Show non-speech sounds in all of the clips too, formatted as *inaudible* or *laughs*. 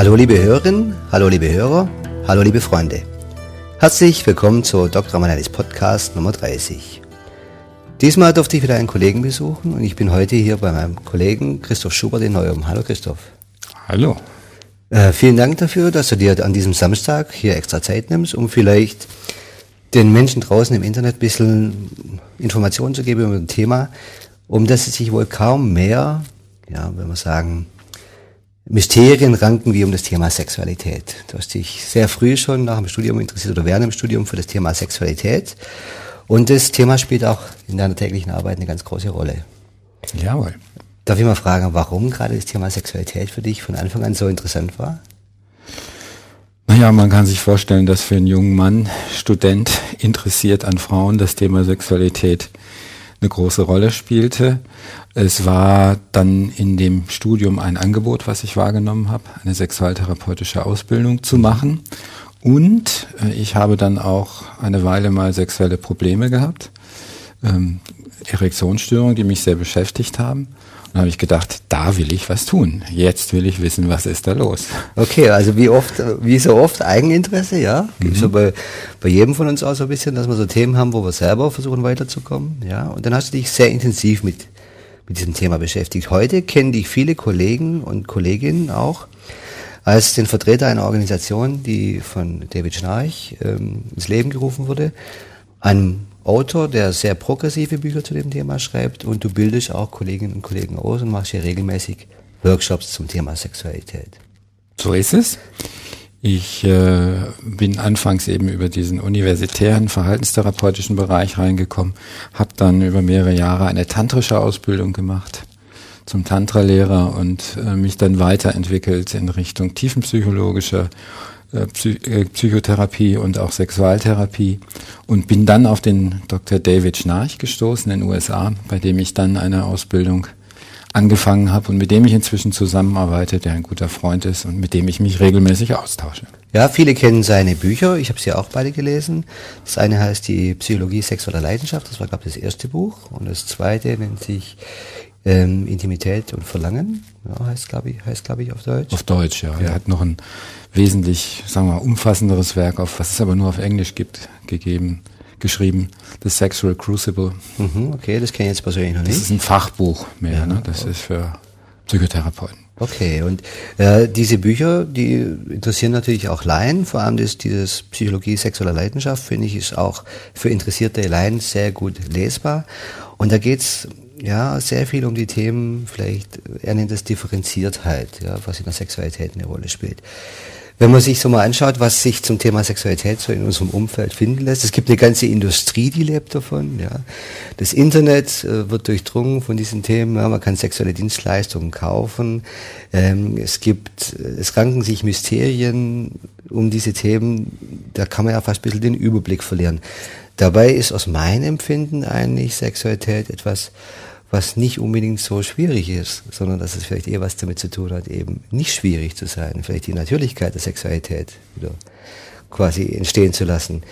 Hallo liebe Hörerinnen, hallo liebe Hörer, hallo liebe Freunde. Herzlich willkommen zur Dr. Manalis Podcast Nummer 30. Diesmal durfte ich wieder einen Kollegen besuchen und ich bin heute hier bei meinem Kollegen Christoph Schubert in Neuem. Hallo Christoph. Hallo. Äh, vielen Dank dafür, dass du dir an diesem Samstag hier extra Zeit nimmst, um vielleicht den Menschen draußen im Internet ein bisschen Informationen zu geben über ein Thema, um das es sich wohl kaum mehr, ja, wenn wir sagen, Mysterien ranken wie um das Thema Sexualität. Du hast dich sehr früh schon nach dem Studium interessiert oder während dem Studium für das Thema Sexualität. Und das Thema spielt auch in deiner täglichen Arbeit eine ganz große Rolle. Jawohl. Darf ich mal fragen, warum gerade das Thema Sexualität für dich von Anfang an so interessant war? Naja, man kann sich vorstellen, dass für einen jungen Mann, Student, interessiert an Frauen, das Thema Sexualität eine große Rolle spielte. Es war dann in dem Studium ein Angebot, was ich wahrgenommen habe, eine sexualtherapeutische Ausbildung zu machen. Und äh, ich habe dann auch eine Weile mal sexuelle Probleme gehabt, ähm, Erektionsstörungen, die mich sehr beschäftigt haben. Und habe ich gedacht, da will ich was tun. Jetzt will ich wissen, was ist da los. Okay, also wie oft, wie so oft Eigeninteresse, ja? Gibt mhm. so bei, bei jedem von uns auch so ein bisschen, dass wir so Themen haben, wo wir selber versuchen weiterzukommen, ja? Und dann hast du dich sehr intensiv mit, mit diesem Thema beschäftigt. Heute kennen dich viele Kollegen und Kolleginnen auch als den Vertreter einer Organisation, die von David Schnarch ähm, ins Leben gerufen wurde, einem Autor, der sehr progressive Bücher zu dem Thema schreibt und du bildest auch Kolleginnen und Kollegen aus und machst hier regelmäßig Workshops zum Thema Sexualität. So ist es. Ich äh, bin anfangs eben über diesen universitären verhaltenstherapeutischen Bereich reingekommen, habe dann über mehrere Jahre eine tantrische Ausbildung gemacht zum Tantra-Lehrer und äh, mich dann weiterentwickelt in Richtung tiefenpsychologischer Psychotherapie und auch Sexualtherapie und bin dann auf den Dr. David Schnarch gestoßen in den USA, bei dem ich dann eine Ausbildung angefangen habe und mit dem ich inzwischen zusammenarbeite, der ein guter Freund ist und mit dem ich mich regelmäßig austausche. Ja, viele kennen seine Bücher. Ich habe sie auch beide gelesen. Das eine heißt die Psychologie sexueller Leidenschaft. Das war, glaube ich, das erste Buch. Und das zweite nennt sich ähm, Intimität und Verlangen. Ja, heißt, glaube ich, heißt, glaube ich, auf Deutsch. Auf Deutsch, ja. ja. Er hat noch ein wesentlich, sagen wir mal, umfassenderes Werk, auf, was es aber nur auf Englisch gibt, gegeben, geschrieben. The Sexual Crucible. Mhm, okay, das kenne ich jetzt persönlich noch nicht. Das ist ein Fachbuch mehr, ja, ne? Das okay. ist für Psychotherapeuten. Okay, und äh, diese Bücher, die interessieren natürlich auch Laien, vor allem das, dieses Psychologie sexueller Leidenschaft, finde ich, ist auch für interessierte Laien sehr gut lesbar. Und da geht's ja sehr viel um die Themen, vielleicht, er nennt das Differenziertheit, ja, was in der Sexualität eine Rolle spielt. Wenn man sich so mal anschaut, was sich zum Thema Sexualität so in unserem Umfeld finden lässt, es gibt eine ganze Industrie, die lebt davon. Ja. Das Internet äh, wird durchdrungen von diesen Themen. Ja. Man kann sexuelle Dienstleistungen kaufen. Ähm, es gibt, äh, es ranken sich Mysterien um diese Themen. Da kann man ja fast ein bisschen den Überblick verlieren. Dabei ist aus meinem Empfinden eigentlich Sexualität etwas, was nicht unbedingt so schwierig ist, sondern dass es vielleicht eher was damit zu tun hat, eben nicht schwierig zu sein, vielleicht die Natürlichkeit der Sexualität wieder quasi entstehen zu lassen.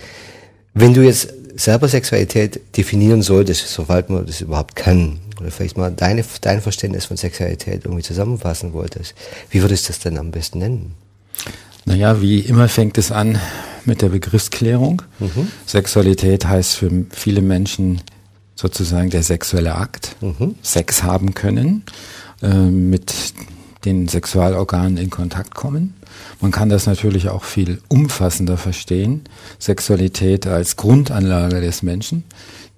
Wenn du jetzt selber Sexualität definieren solltest, soweit man das überhaupt kann, oder vielleicht mal deine, dein Verständnis von Sexualität irgendwie zusammenfassen wolltest, wie würdest du das denn am besten nennen? Naja, wie immer fängt es an mit der Begriffsklärung. Mhm. Sexualität heißt für viele Menschen sozusagen der sexuelle Akt, mhm. Sex haben können, äh, mit den Sexualorganen in Kontakt kommen. Man kann das natürlich auch viel umfassender verstehen. Sexualität als Grundanlage des Menschen,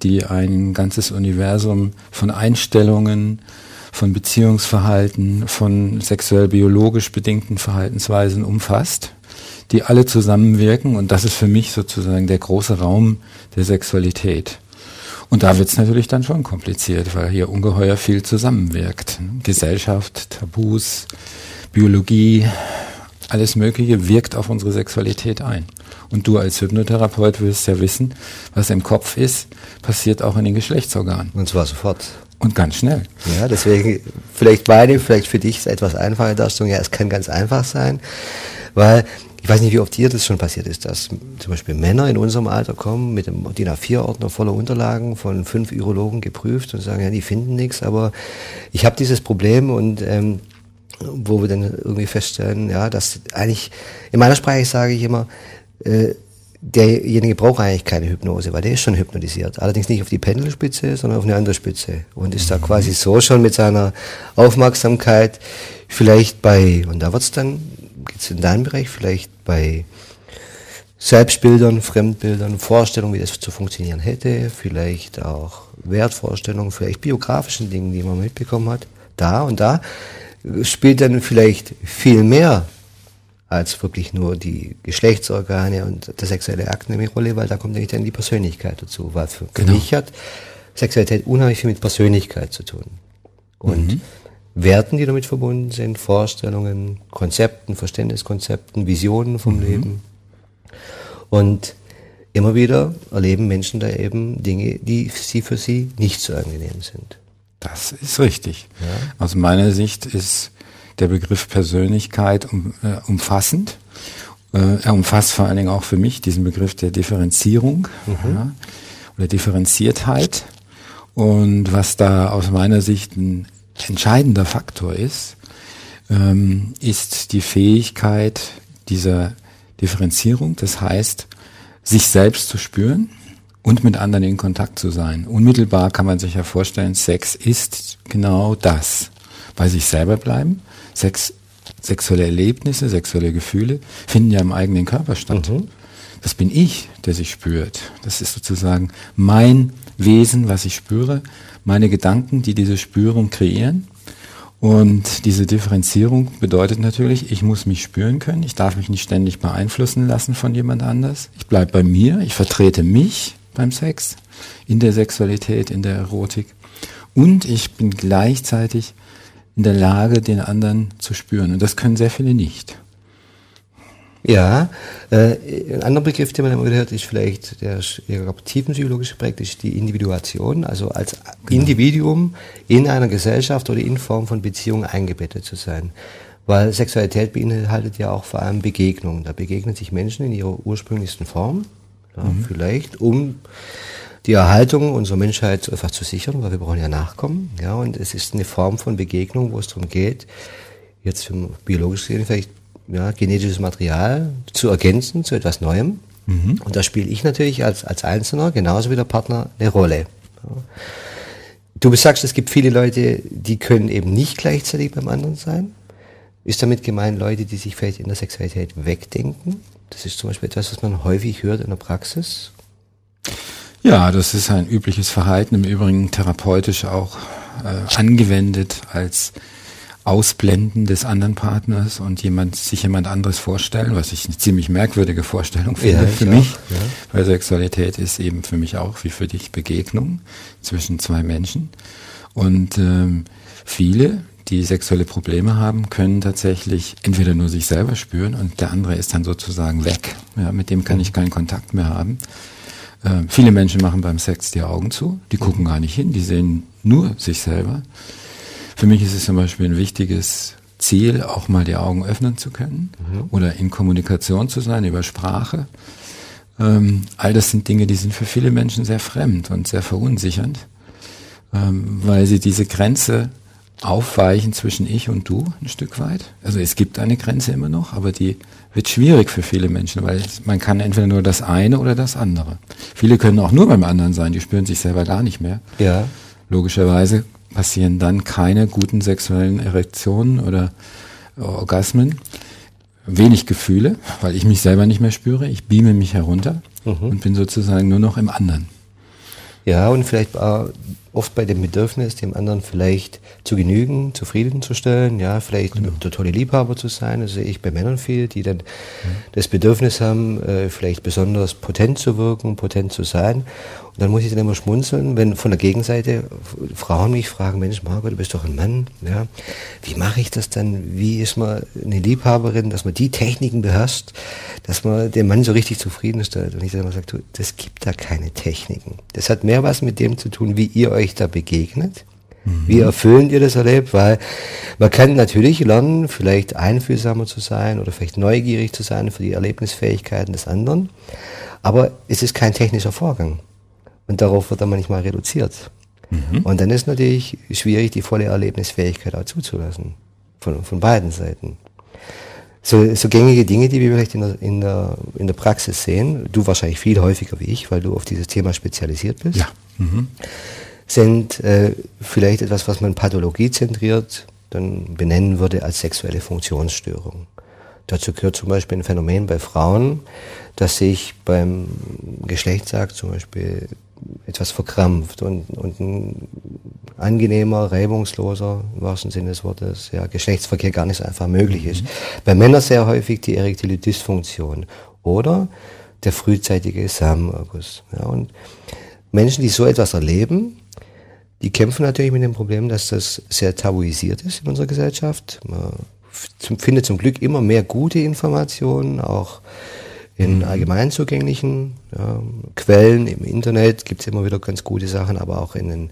die ein ganzes Universum von Einstellungen, von Beziehungsverhalten, von sexuell biologisch bedingten Verhaltensweisen umfasst, die alle zusammenwirken. Und das ist für mich sozusagen der große Raum der Sexualität. Und da wird es natürlich dann schon kompliziert, weil hier ungeheuer viel zusammenwirkt. Gesellschaft, Tabus, Biologie, alles Mögliche wirkt auf unsere Sexualität ein. Und du als Hypnotherapeut wirst ja wissen, was im Kopf ist, passiert auch in den Geschlechtsorganen. Und zwar sofort. Und ganz schnell. Ja, deswegen vielleicht meine, vielleicht für dich ist etwas einfache Darstellung. Ja, es kann ganz einfach sein, weil ich weiß nicht, wie oft dir das schon passiert ist, dass zum Beispiel Männer in unserem Alter kommen mit dem DIN A4-Ordner voller Unterlagen von fünf Urologen geprüft und sagen, ja, die finden nichts, aber ich habe dieses Problem und ähm, wo wir dann irgendwie feststellen, ja, dass eigentlich, in meiner Sprache sage ich immer, äh, derjenige braucht eigentlich keine Hypnose, weil der ist schon hypnotisiert. Allerdings nicht auf die Pendelspitze, sondern auf eine andere Spitze. Und ist da quasi so schon mit seiner Aufmerksamkeit vielleicht bei, und da wird's dann, geht's in deinen Bereich, vielleicht bei Selbstbildern, Fremdbildern, Vorstellungen, wie das zu funktionieren hätte, vielleicht auch Wertvorstellungen, vielleicht biografischen Dingen, die man mitbekommen hat, da und da, spielt dann vielleicht viel mehr als wirklich nur die Geschlechtsorgane und der sexuelle Akt eine Rolle, weil da kommt nämlich dann die Persönlichkeit dazu. Weil für, genau. mich hat Sexualität unheimlich viel mit Persönlichkeit zu tun. Und mhm. Werten, die damit verbunden sind, Vorstellungen, Konzepten, Verständniskonzepten, Visionen vom mhm. Leben. Und immer wieder erleben Menschen da eben Dinge, die sie für sie nicht so angenehm sind. Das ist richtig. Ja. Aus meiner Sicht ist der Begriff Persönlichkeit um, äh, umfassend. Äh, er umfasst vor allen Dingen auch für mich diesen Begriff der Differenzierung mhm. ja, oder Differenziertheit. Und was da aus meiner Sicht ein entscheidender Faktor ist, ähm, ist die Fähigkeit dieser Differenzierung. Das heißt, sich selbst zu spüren und mit anderen in Kontakt zu sein. Unmittelbar kann man sich ja vorstellen, Sex ist genau das. Bei sich selber bleiben, Sex, sexuelle Erlebnisse, sexuelle Gefühle finden ja im eigenen Körper statt. Mhm. Das bin ich, der sich spürt. Das ist sozusagen mein Wesen, was ich spüre, meine Gedanken, die diese Spürung kreieren. Und diese Differenzierung bedeutet natürlich, ich muss mich spüren können, ich darf mich nicht ständig beeinflussen lassen von jemand anders. Ich bleibe bei mir, ich vertrete mich beim Sex, in der Sexualität, in der Erotik. Und ich bin gleichzeitig in der Lage, den anderen zu spüren. Und das können sehr viele nicht. Ja, äh, ein anderer Begriff, den man immer gehört, ist vielleicht der tiefenpsychologische Projekt, ist die Individuation, also als genau. Individuum in einer Gesellschaft oder in Form von Beziehung eingebettet zu sein. Weil Sexualität beinhaltet ja auch vor allem Begegnung. Da begegnen sich Menschen in ihrer ursprünglichsten Form, ja, mhm. vielleicht um die Erhaltung unserer Menschheit einfach zu sichern, weil wir brauchen ja Nachkommen. Ja, und es ist eine Form von Begegnung, wo es darum geht, jetzt biologisch gesehen vielleicht ja, genetisches Material zu ergänzen zu etwas Neuem. Mhm. Und da spiele ich natürlich als, als Einzelner genauso wie der Partner eine Rolle. Ja. Du sagst, es gibt viele Leute, die können eben nicht gleichzeitig beim anderen sein. Ist damit gemeint Leute, die sich vielleicht in der Sexualität wegdenken? Das ist zum Beispiel etwas, was man häufig hört in der Praxis. Ja, das ist ein übliches Verhalten, im Übrigen therapeutisch auch äh, angewendet als Ausblenden des anderen Partners und jemand, sich jemand anderes vorstellen, was ich eine ziemlich merkwürdige Vorstellung finde ja, für mich. Auch, ja. Weil Sexualität ist eben für mich auch wie für dich Begegnung zwischen zwei Menschen. Und ähm, viele, die sexuelle Probleme haben, können tatsächlich entweder nur sich selber spüren und der andere ist dann sozusagen weg. Ja, mit dem kann ich keinen Kontakt mehr haben. Äh, viele Menschen machen beim Sex die Augen zu, die gucken gar nicht hin, die sehen nur sich selber. Für mich ist es zum Beispiel ein wichtiges Ziel, auch mal die Augen öffnen zu können mhm. oder in Kommunikation zu sein über Sprache. Ähm, all das sind Dinge, die sind für viele Menschen sehr fremd und sehr verunsichernd, ähm, weil sie diese Grenze aufweichen zwischen ich und du ein Stück weit. Also es gibt eine Grenze immer noch, aber die wird schwierig für viele Menschen, weil man kann entweder nur das eine oder das andere. Viele können auch nur beim anderen sein, die spüren sich selber gar nicht mehr. Ja. Logischerweise passieren dann keine guten sexuellen Erektionen oder Orgasmen. Wenig Gefühle, weil ich mich selber nicht mehr spüre. Ich beame mich herunter mhm. und bin sozusagen nur noch im anderen. Ja, und vielleicht oft bei dem Bedürfnis, dem anderen vielleicht zu genügen, zufriedenzustellen, ja, vielleicht genau. der tolle Liebhaber zu sein. Das sehe ich bei Männern viel, die dann mhm. das Bedürfnis haben, äh, vielleicht besonders potent zu wirken, potent zu sein. Und dann muss ich dann immer schmunzeln, wenn von der Gegenseite Frauen mich fragen, Mensch, Margot, du bist doch ein Mann, ja. Wie mache ich das dann? Wie ist man eine Liebhaberin, dass man die Techniken beherrscht, dass man den Mann so richtig zufriedenstellt? Und ich dann immer sage, das gibt da keine Techniken. Das hat mehr was mit dem zu tun, wie ihr euch da begegnet Mhm. Wie erfüllend ihr das erlebt, weil man kann natürlich lernen, vielleicht einfühlsamer zu sein oder vielleicht neugierig zu sein für die Erlebnisfähigkeiten des anderen, aber es ist kein technischer Vorgang und darauf wird dann manchmal reduziert. Mhm. Und dann ist natürlich schwierig, die volle Erlebnisfähigkeit auch zuzulassen. von, von beiden Seiten. So, so gängige Dinge, die wir vielleicht in der, in, der, in der Praxis sehen, du wahrscheinlich viel häufiger wie ich, weil du auf dieses Thema spezialisiert bist, ja. Mhm. Sind äh, vielleicht etwas, was man pathologiezentriert dann benennen würde als sexuelle Funktionsstörung. Dazu gehört zum Beispiel ein Phänomen bei Frauen, dass sich beim Geschlechtsakt zum Beispiel etwas verkrampft und, und ein angenehmer, reibungsloser, im wahrsten Sinne des Wortes, ja, Geschlechtsverkehr gar nicht so einfach möglich ist. Mhm. Bei Männern sehr häufig die erektile Dysfunktion oder der frühzeitige Samenerguss. Ja, und Menschen, die so etwas erleben, die kämpfen natürlich mit dem Problem, dass das sehr tabuisiert ist in unserer Gesellschaft. Man findet zum Glück immer mehr gute Informationen, auch in mhm. allgemein zugänglichen ja, Quellen im Internet gibt es immer wieder ganz gute Sachen, aber auch in den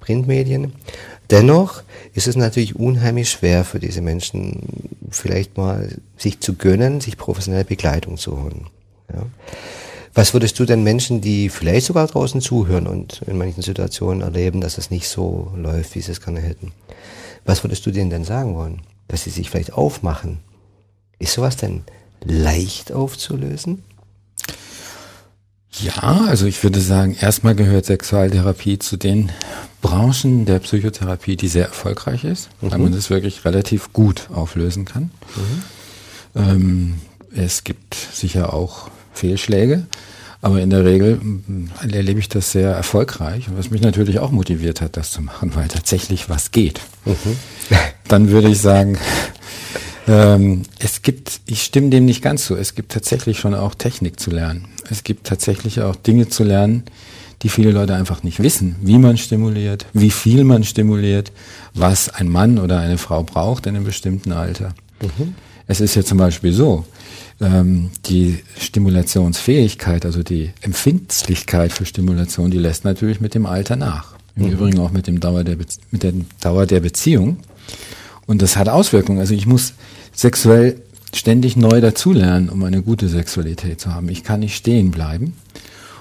Printmedien. Dennoch ist es natürlich unheimlich schwer für diese Menschen, vielleicht mal sich zu gönnen, sich professionelle Begleitung zu holen. Ja. Was würdest du denn Menschen, die vielleicht sogar draußen zuhören und in manchen Situationen erleben, dass es nicht so läuft, wie sie es gerne hätten, was würdest du denen denn sagen wollen? Dass sie sich vielleicht aufmachen? Ist sowas denn leicht aufzulösen? Ja, also ich würde sagen, erstmal gehört Sexualtherapie zu den Branchen der Psychotherapie, die sehr erfolgreich ist, mhm. weil man das wirklich relativ gut auflösen kann. Mhm. Ähm, es gibt sicher auch Fehlschläge, aber in der Regel erlebe ich das sehr erfolgreich, was mich natürlich auch motiviert hat, das zu machen, weil tatsächlich was geht. Mhm. *laughs* Dann würde ich sagen, ähm, es gibt, ich stimme dem nicht ganz so, es gibt tatsächlich schon auch Technik zu lernen. Es gibt tatsächlich auch Dinge zu lernen, die viele Leute einfach nicht wissen, wie man stimuliert, wie viel man stimuliert, was ein Mann oder eine Frau braucht in einem bestimmten Alter. Mhm. Es ist ja zum Beispiel so, ähm, die Stimulationsfähigkeit, also die Empfindlichkeit für Stimulation, die lässt natürlich mit dem Alter nach. Im mhm. Übrigen auch mit, dem Dauer der mit der Dauer der Beziehung. Und das hat Auswirkungen. Also ich muss sexuell ständig neu dazulernen, um eine gute Sexualität zu haben. Ich kann nicht stehen bleiben.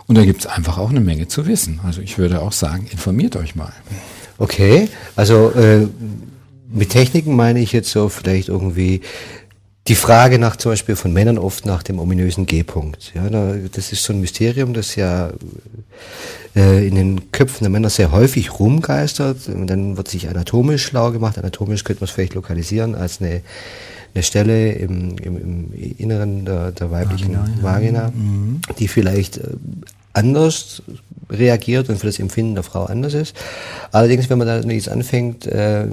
Und da gibt es einfach auch eine Menge zu wissen. Also ich würde auch sagen, informiert euch mal. Okay, also äh, mit Techniken meine ich jetzt so vielleicht irgendwie die Frage nach zum Beispiel von Männern oft nach dem ominösen G-Punkt. Ja, das ist so ein Mysterium, das ja äh, in den Köpfen der Männer sehr häufig rumgeistert. Und dann wird sich anatomisch schlau gemacht. Anatomisch könnte man es vielleicht lokalisieren als eine, eine Stelle im, im, im Inneren der, der weiblichen Vagina, Vagina mhm. die vielleicht äh, anders reagiert und für das Empfinden der Frau anders ist. Allerdings, wenn man da jetzt anfängt, äh,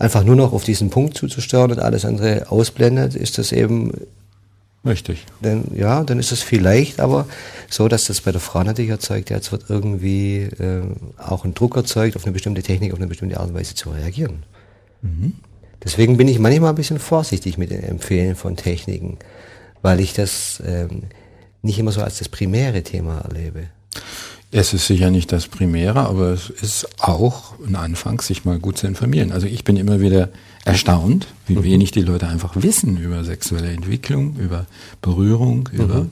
einfach nur noch auf diesen Punkt zuzusteuern und alles andere ausblendet, ist das eben Richtig. Denn, ja, dann ist es vielleicht aber so, dass das bei der Frau natürlich erzeugt, ja, jetzt wird irgendwie äh, auch ein Druck erzeugt, auf eine bestimmte Technik, auf eine bestimmte Art und Weise zu reagieren. Mhm. Deswegen bin ich manchmal ein bisschen vorsichtig mit den Empfehlen von Techniken, weil ich das ähm, nicht immer so als das primäre Thema erlebe. Es ist sicher nicht das Primäre, aber es ist auch ein Anfang, sich mal gut zu informieren. Also ich bin immer wieder erstaunt, wie mhm. wenig die Leute einfach wissen über sexuelle Entwicklung, über Berührung, mhm.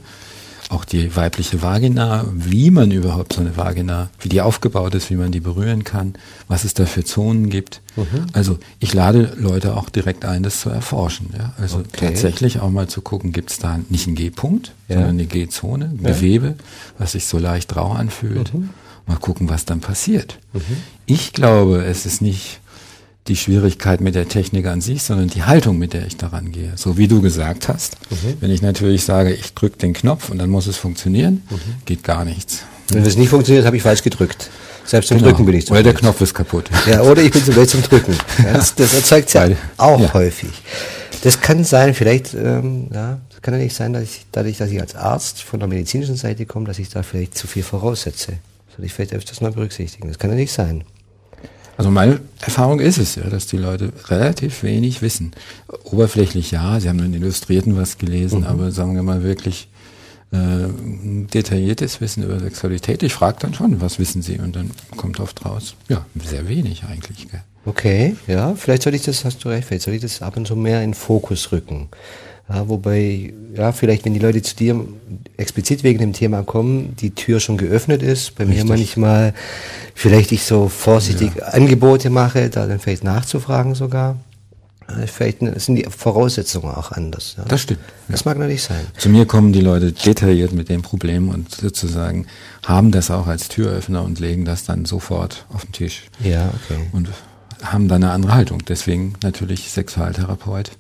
Auch die weibliche Vagina, wie man überhaupt so eine Vagina, wie die aufgebaut ist, wie man die berühren kann, was es da für Zonen gibt. Mhm. Also ich lade Leute auch direkt ein, das zu erforschen. Ja? Also okay. tatsächlich auch mal zu gucken, gibt es da nicht einen G-Punkt, ja. sondern eine G-Zone, ja. Gewebe, was sich so leicht rau anfühlt. Mhm. Mal gucken, was dann passiert. Mhm. Ich glaube, es ist nicht die Schwierigkeit mit der Technik an sich, sondern die Haltung, mit der ich daran gehe. So wie du gesagt hast. Mhm. Wenn ich natürlich sage, ich drücke den Knopf und dann muss es funktionieren, mhm. geht gar nichts. Wenn es nicht funktioniert, habe ich falsch gedrückt. Selbst zum genau. Drücken bin ich zu Oder der Knopf ist kaputt. Ja, oder ich bin zu weit zum Drücken. Ja, das, das erzeugt ja auch ja. häufig. Das kann sein, vielleicht, ähm, ja, das kann ja nicht sein, dass ich, dadurch, dass ich als Arzt von der medizinischen Seite komme, dass ich da vielleicht zu viel voraussetze. Soll ich vielleicht öfters mal berücksichtigen. Das kann ja nicht sein. Also meine Erfahrung ist es ja, dass die Leute relativ wenig wissen. Oberflächlich ja, sie haben in Illustrierten was gelesen, mhm. aber sagen wir mal wirklich äh, detailliertes Wissen über Sexualität. Ich frage dann schon, was wissen sie? Und dann kommt oft raus, ja, sehr wenig eigentlich. Gell? Okay, ja, vielleicht soll ich das, hast du recht, vielleicht soll ich das ab und zu mehr in Fokus rücken. Ja, wobei, ja, vielleicht, wenn die Leute zu dir explizit wegen dem Thema kommen, die Tür schon geöffnet ist. Bei Richtig. mir manchmal vielleicht ich so vorsichtig ja. Angebote mache, da dann vielleicht nachzufragen sogar. Vielleicht sind die Voraussetzungen auch anders. Ja. Das stimmt. Das mag natürlich sein. Zu mir kommen die Leute detailliert mit dem Problem und sozusagen haben das auch als Türöffner und legen das dann sofort auf den Tisch. Ja, okay. Und haben dann eine andere Haltung. Deswegen natürlich Sexualtherapeut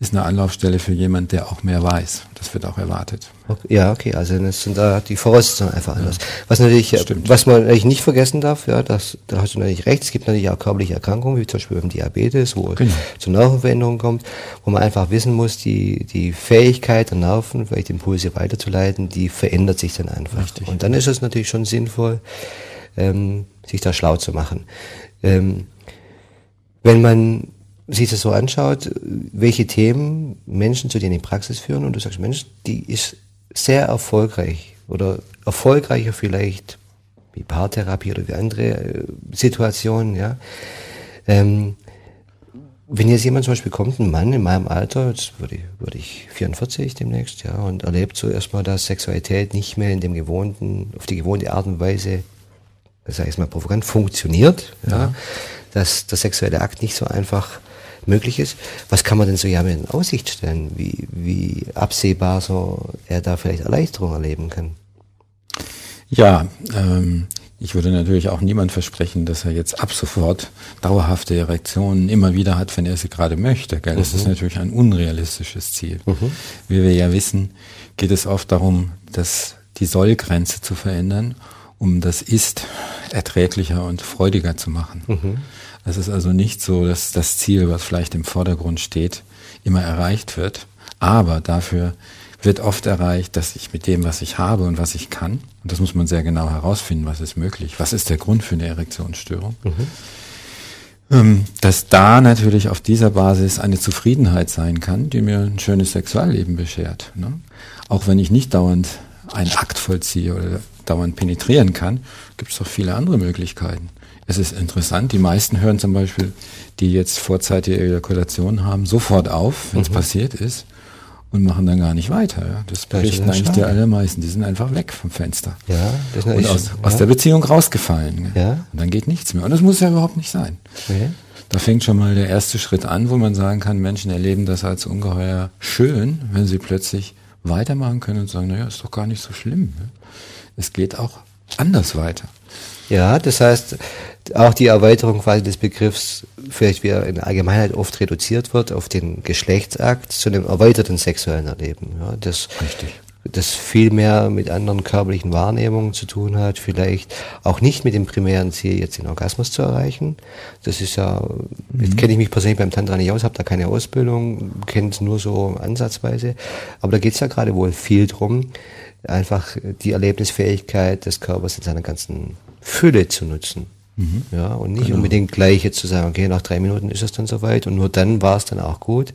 ist eine Anlaufstelle für jemand, der auch mehr weiß. Das wird auch erwartet. Ja, okay, also das sind da die Voraussetzungen einfach anders. Ja, was natürlich, was man natürlich nicht vergessen darf, ja, das, da hast du natürlich recht, es gibt natürlich auch körperliche Erkrankungen, wie zum Beispiel beim Diabetes, wo genau. es zu Nervenveränderungen kommt, wo man einfach wissen muss, die, die Fähigkeit der Nerven, vielleicht Impulse weiterzuleiten, die verändert sich dann einfach. Richtig. Und dann ist es natürlich schon sinnvoll, ähm, sich da schlau zu machen. Ähm, wenn man sich das so anschaut, welche Themen Menschen zu denen in die Praxis führen und du sagst, Mensch, die ist sehr erfolgreich oder erfolgreicher vielleicht wie Paartherapie oder wie andere äh, Situationen, ja. Ähm, wenn jetzt jemand zum Beispiel kommt, ein Mann in meinem Alter, jetzt würde ich, würde ich 44 demnächst, ja, und erlebt so erstmal, dass Sexualität nicht mehr in dem gewohnten, auf die gewohnte Art und Weise, sag ich mal provokant, funktioniert, ja, ja dass der sexuelle Akt nicht so einfach möglich ist. Was kann man denn so ja in Aussicht stellen, wie, wie absehbar so er da vielleicht Erleichterung erleben kann? Ja, ähm, ich würde natürlich auch niemand versprechen, dass er jetzt ab sofort dauerhafte Erektionen immer wieder hat, wenn er sie gerade möchte. Gell? Das mhm. ist natürlich ein unrealistisches Ziel. Mhm. Wie wir ja wissen, geht es oft darum, dass die Sollgrenze zu verändern, um das Ist erträglicher und freudiger zu machen. Mhm. Es ist also nicht so, dass das Ziel, was vielleicht im Vordergrund steht, immer erreicht wird. Aber dafür wird oft erreicht, dass ich mit dem, was ich habe und was ich kann, und das muss man sehr genau herausfinden, was ist möglich, was ist der Grund für eine Erektionsstörung, mhm. Dass da natürlich auf dieser Basis eine Zufriedenheit sein kann, die mir ein schönes Sexualleben beschert. Ne? Auch wenn ich nicht dauernd einen Akt vollziehe oder dauernd penetrieren kann, gibt es doch viele andere Möglichkeiten. Es ist interessant, die meisten hören zum Beispiel, die jetzt vorzeitige Ejakulation haben, sofort auf, wenn es mhm. passiert ist und machen dann gar nicht weiter. Ja. Das berichten eigentlich die allermeisten. Die sind einfach weg vom Fenster. Ja, das und aus, ja. aus der Beziehung rausgefallen. Ja. Und dann geht nichts mehr. Und das muss ja überhaupt nicht sein. Okay. Da fängt schon mal der erste Schritt an, wo man sagen kann, Menschen erleben das als ungeheuer schön, wenn sie plötzlich weitermachen können und sagen, naja, ist doch gar nicht so schlimm. Es geht auch anders weiter. Ja, das heißt, auch die Erweiterung quasi des Begriffs, vielleicht wie er in der Allgemeinheit oft reduziert wird, auf den Geschlechtsakt zu einem erweiterten sexuellen Erleben. Ja, das, Richtig. das viel mehr mit anderen körperlichen Wahrnehmungen zu tun hat, vielleicht auch nicht mit dem primären Ziel, jetzt den Orgasmus zu erreichen. Das ist ja, mhm. jetzt kenne ich mich persönlich beim Tantra nicht aus, habe da keine Ausbildung, kenne es nur so ansatzweise. Aber da geht es ja gerade wohl viel drum, einfach die Erlebnisfähigkeit des Körpers in seiner ganzen Fülle zu nutzen. Mhm. Ja, und nicht genau. unbedingt gleich jetzt zu sagen, okay, nach drei Minuten ist es dann soweit und nur dann war es dann auch gut,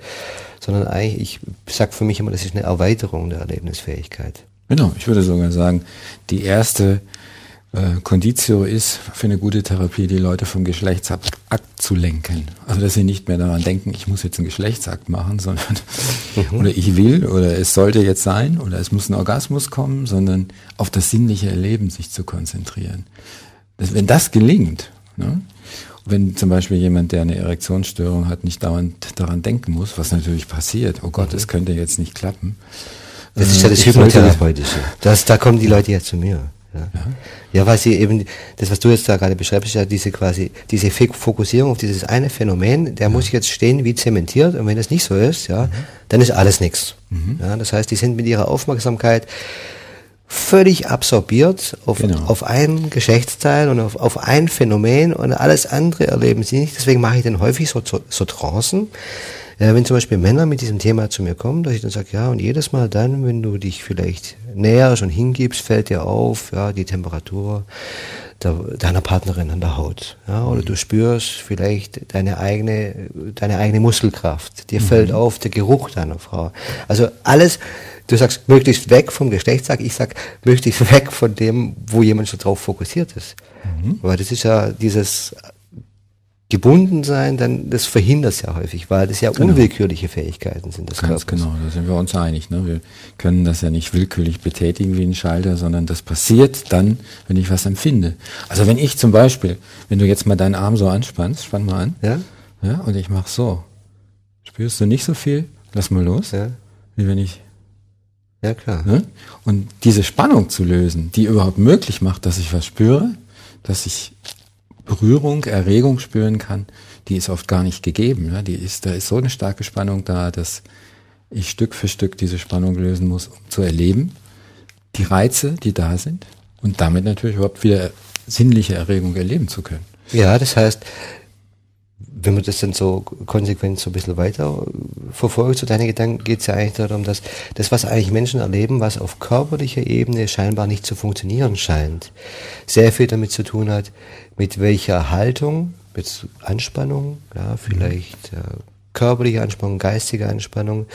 sondern eigentlich, ich sag für mich immer, das ist eine Erweiterung der Erlebnisfähigkeit. Genau, ich würde sogar sagen, die erste äh, Conditio ist für eine gute Therapie, die Leute vom Geschlechtsakt zu lenken. Also dass sie nicht mehr daran denken, ich muss jetzt einen Geschlechtsakt machen, *laughs* sondern mhm. oder ich will oder es sollte jetzt sein oder es muss ein Orgasmus kommen, sondern auf das sinnliche Erleben sich zu konzentrieren. Das, wenn das gelingt, ne, wenn zum Beispiel jemand, der eine Erektionsstörung hat, nicht dauernd daran denken muss, was natürlich passiert, oh Gott, es mhm. könnte jetzt nicht klappen. Das ist ja das äh, Hypnotherapeutische. Das, da kommen die Leute ja zu mir. Ja. ja. ja, weil sie eben, das, was du jetzt da gerade beschreibst, ja diese quasi, diese Fokussierung auf dieses eine Phänomen, der ja. muss jetzt stehen wie zementiert und wenn das nicht so ist, ja, mhm. dann ist alles nichts. Mhm. Ja, das heißt, die sind mit ihrer Aufmerksamkeit völlig absorbiert auf, genau. auf ein Geschlechtsteil und auf, auf ein Phänomen und alles andere erleben sie nicht. Deswegen mache ich dann häufig so, so, so Trancen, äh, wenn zum Beispiel Männer mit diesem Thema zu mir kommen, dass ich dann sage, ja, und jedes Mal dann, wenn du dich vielleicht näher schon hingibst, fällt dir auf, ja, die Temperatur der, deiner Partnerin an der Haut. Ja, oder mhm. du spürst vielleicht deine eigene, deine eigene Muskelkraft. Dir mhm. fällt auf der Geruch deiner Frau. Also alles, du sagst möglichst weg vom Geschlechtsakt, ich sag möglichst *laughs* weg von dem, wo jemand schon drauf fokussiert ist. Mhm. Weil das ist ja dieses gebunden sein, dann das verhindert es ja häufig, weil das ja genau. unwillkürliche Fähigkeiten sind des Ganz Körpers. genau, da sind wir uns einig. Ne? Wir können das ja nicht willkürlich betätigen wie ein Schalter, sondern das passiert dann, wenn ich was empfinde. Also wenn ich zum Beispiel, wenn du jetzt mal deinen Arm so anspannst, spann mal an, ja, ja und ich mach so, spürst du nicht so viel, lass mal los, Ja, wie wenn ich ja klar. Ne? Und diese Spannung zu lösen, die überhaupt möglich macht, dass ich was spüre, dass ich Berührung, Erregung spüren kann, die ist oft gar nicht gegeben. Ja? Die ist, da ist so eine starke Spannung da, dass ich Stück für Stück diese Spannung lösen muss, um zu erleben, die Reize, die da sind und damit natürlich überhaupt wieder sinnliche Erregung erleben zu können. Ja, das heißt, wenn man das dann so konsequent so ein bisschen weiter verfolgt, so deine Gedanken, geht es ja eigentlich darum, dass das, was eigentlich Menschen erleben, was auf körperlicher Ebene scheinbar nicht zu funktionieren scheint, sehr viel damit zu tun hat, mit welcher Haltung, mit Anspannung, ja, vielleicht äh, körperliche Anspannung, geistige Anspannung,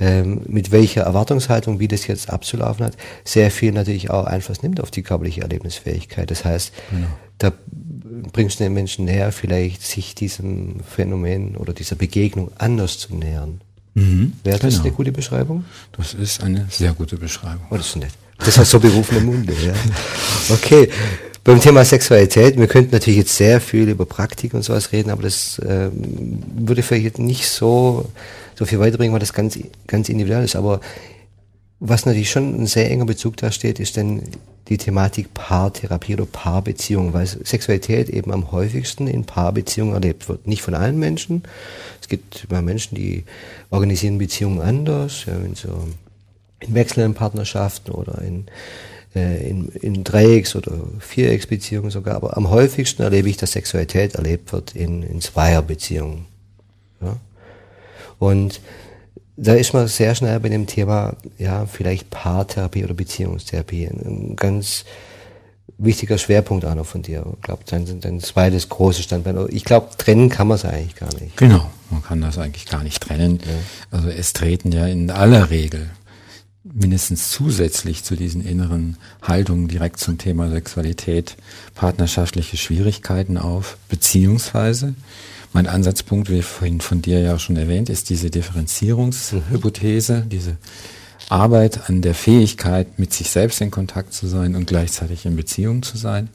ähm, mit welcher Erwartungshaltung, wie das jetzt abzulaufen hat, sehr viel natürlich auch Einfluss nimmt auf die körperliche Erlebnisfähigkeit. Das heißt, Genau. da bringst du den Menschen näher, vielleicht sich diesem Phänomen oder dieser Begegnung anders zu nähern. Wäre das Genau. eine gute Beschreibung? Das ist eine sehr gute Beschreibung. Oh, das ist nett. Das hast so berufene Munde, ja. Okay. Beim Thema Sexualität, wir könnten natürlich jetzt sehr viel über Praktik und sowas reden, aber das ähm, würde vielleicht nicht so, so viel weiterbringen, weil das ganz, ganz individuell ist. Aber was natürlich schon ein sehr enger Bezug da steht, ist denn die Thematik Paartherapie oder Paarbeziehung, weil Sexualität eben am häufigsten in Paarbeziehungen erlebt wird. Nicht von allen Menschen. Es gibt Menschen, die organisieren Beziehungen anders, ja, in so in wechselnden Partnerschaften oder in, äh, in, in Dreiecks- oder Vierecksbeziehungen sogar. Aber am häufigsten erlebe ich, dass Sexualität erlebt wird in, in Zweierbeziehungen. Ja? Und da ist man sehr schnell bei dem Thema, ja, vielleicht Paartherapie oder Beziehungstherapie. Ein, ganz wichtiger Schwerpunkt auch noch von dir. Ich glaube, dein, dein zweites großes Standbein. Ich glaube, trennen kann man es eigentlich gar nicht. Genau, man kann das eigentlich gar nicht trennen. Also es treten ja in aller Regel mindestens zusätzlich zu diesen inneren Haltungen direkt zum Thema Sexualität partnerschaftliche Schwierigkeiten auf, beziehungsweise mein Ansatzpunkt, wie vorhin von dir ja schon erwähnt, ist diese Differenzierungshypothese, diese Arbeit an der Fähigkeit, mit sich selbst in Kontakt zu sein und gleichzeitig in Beziehung zu sein.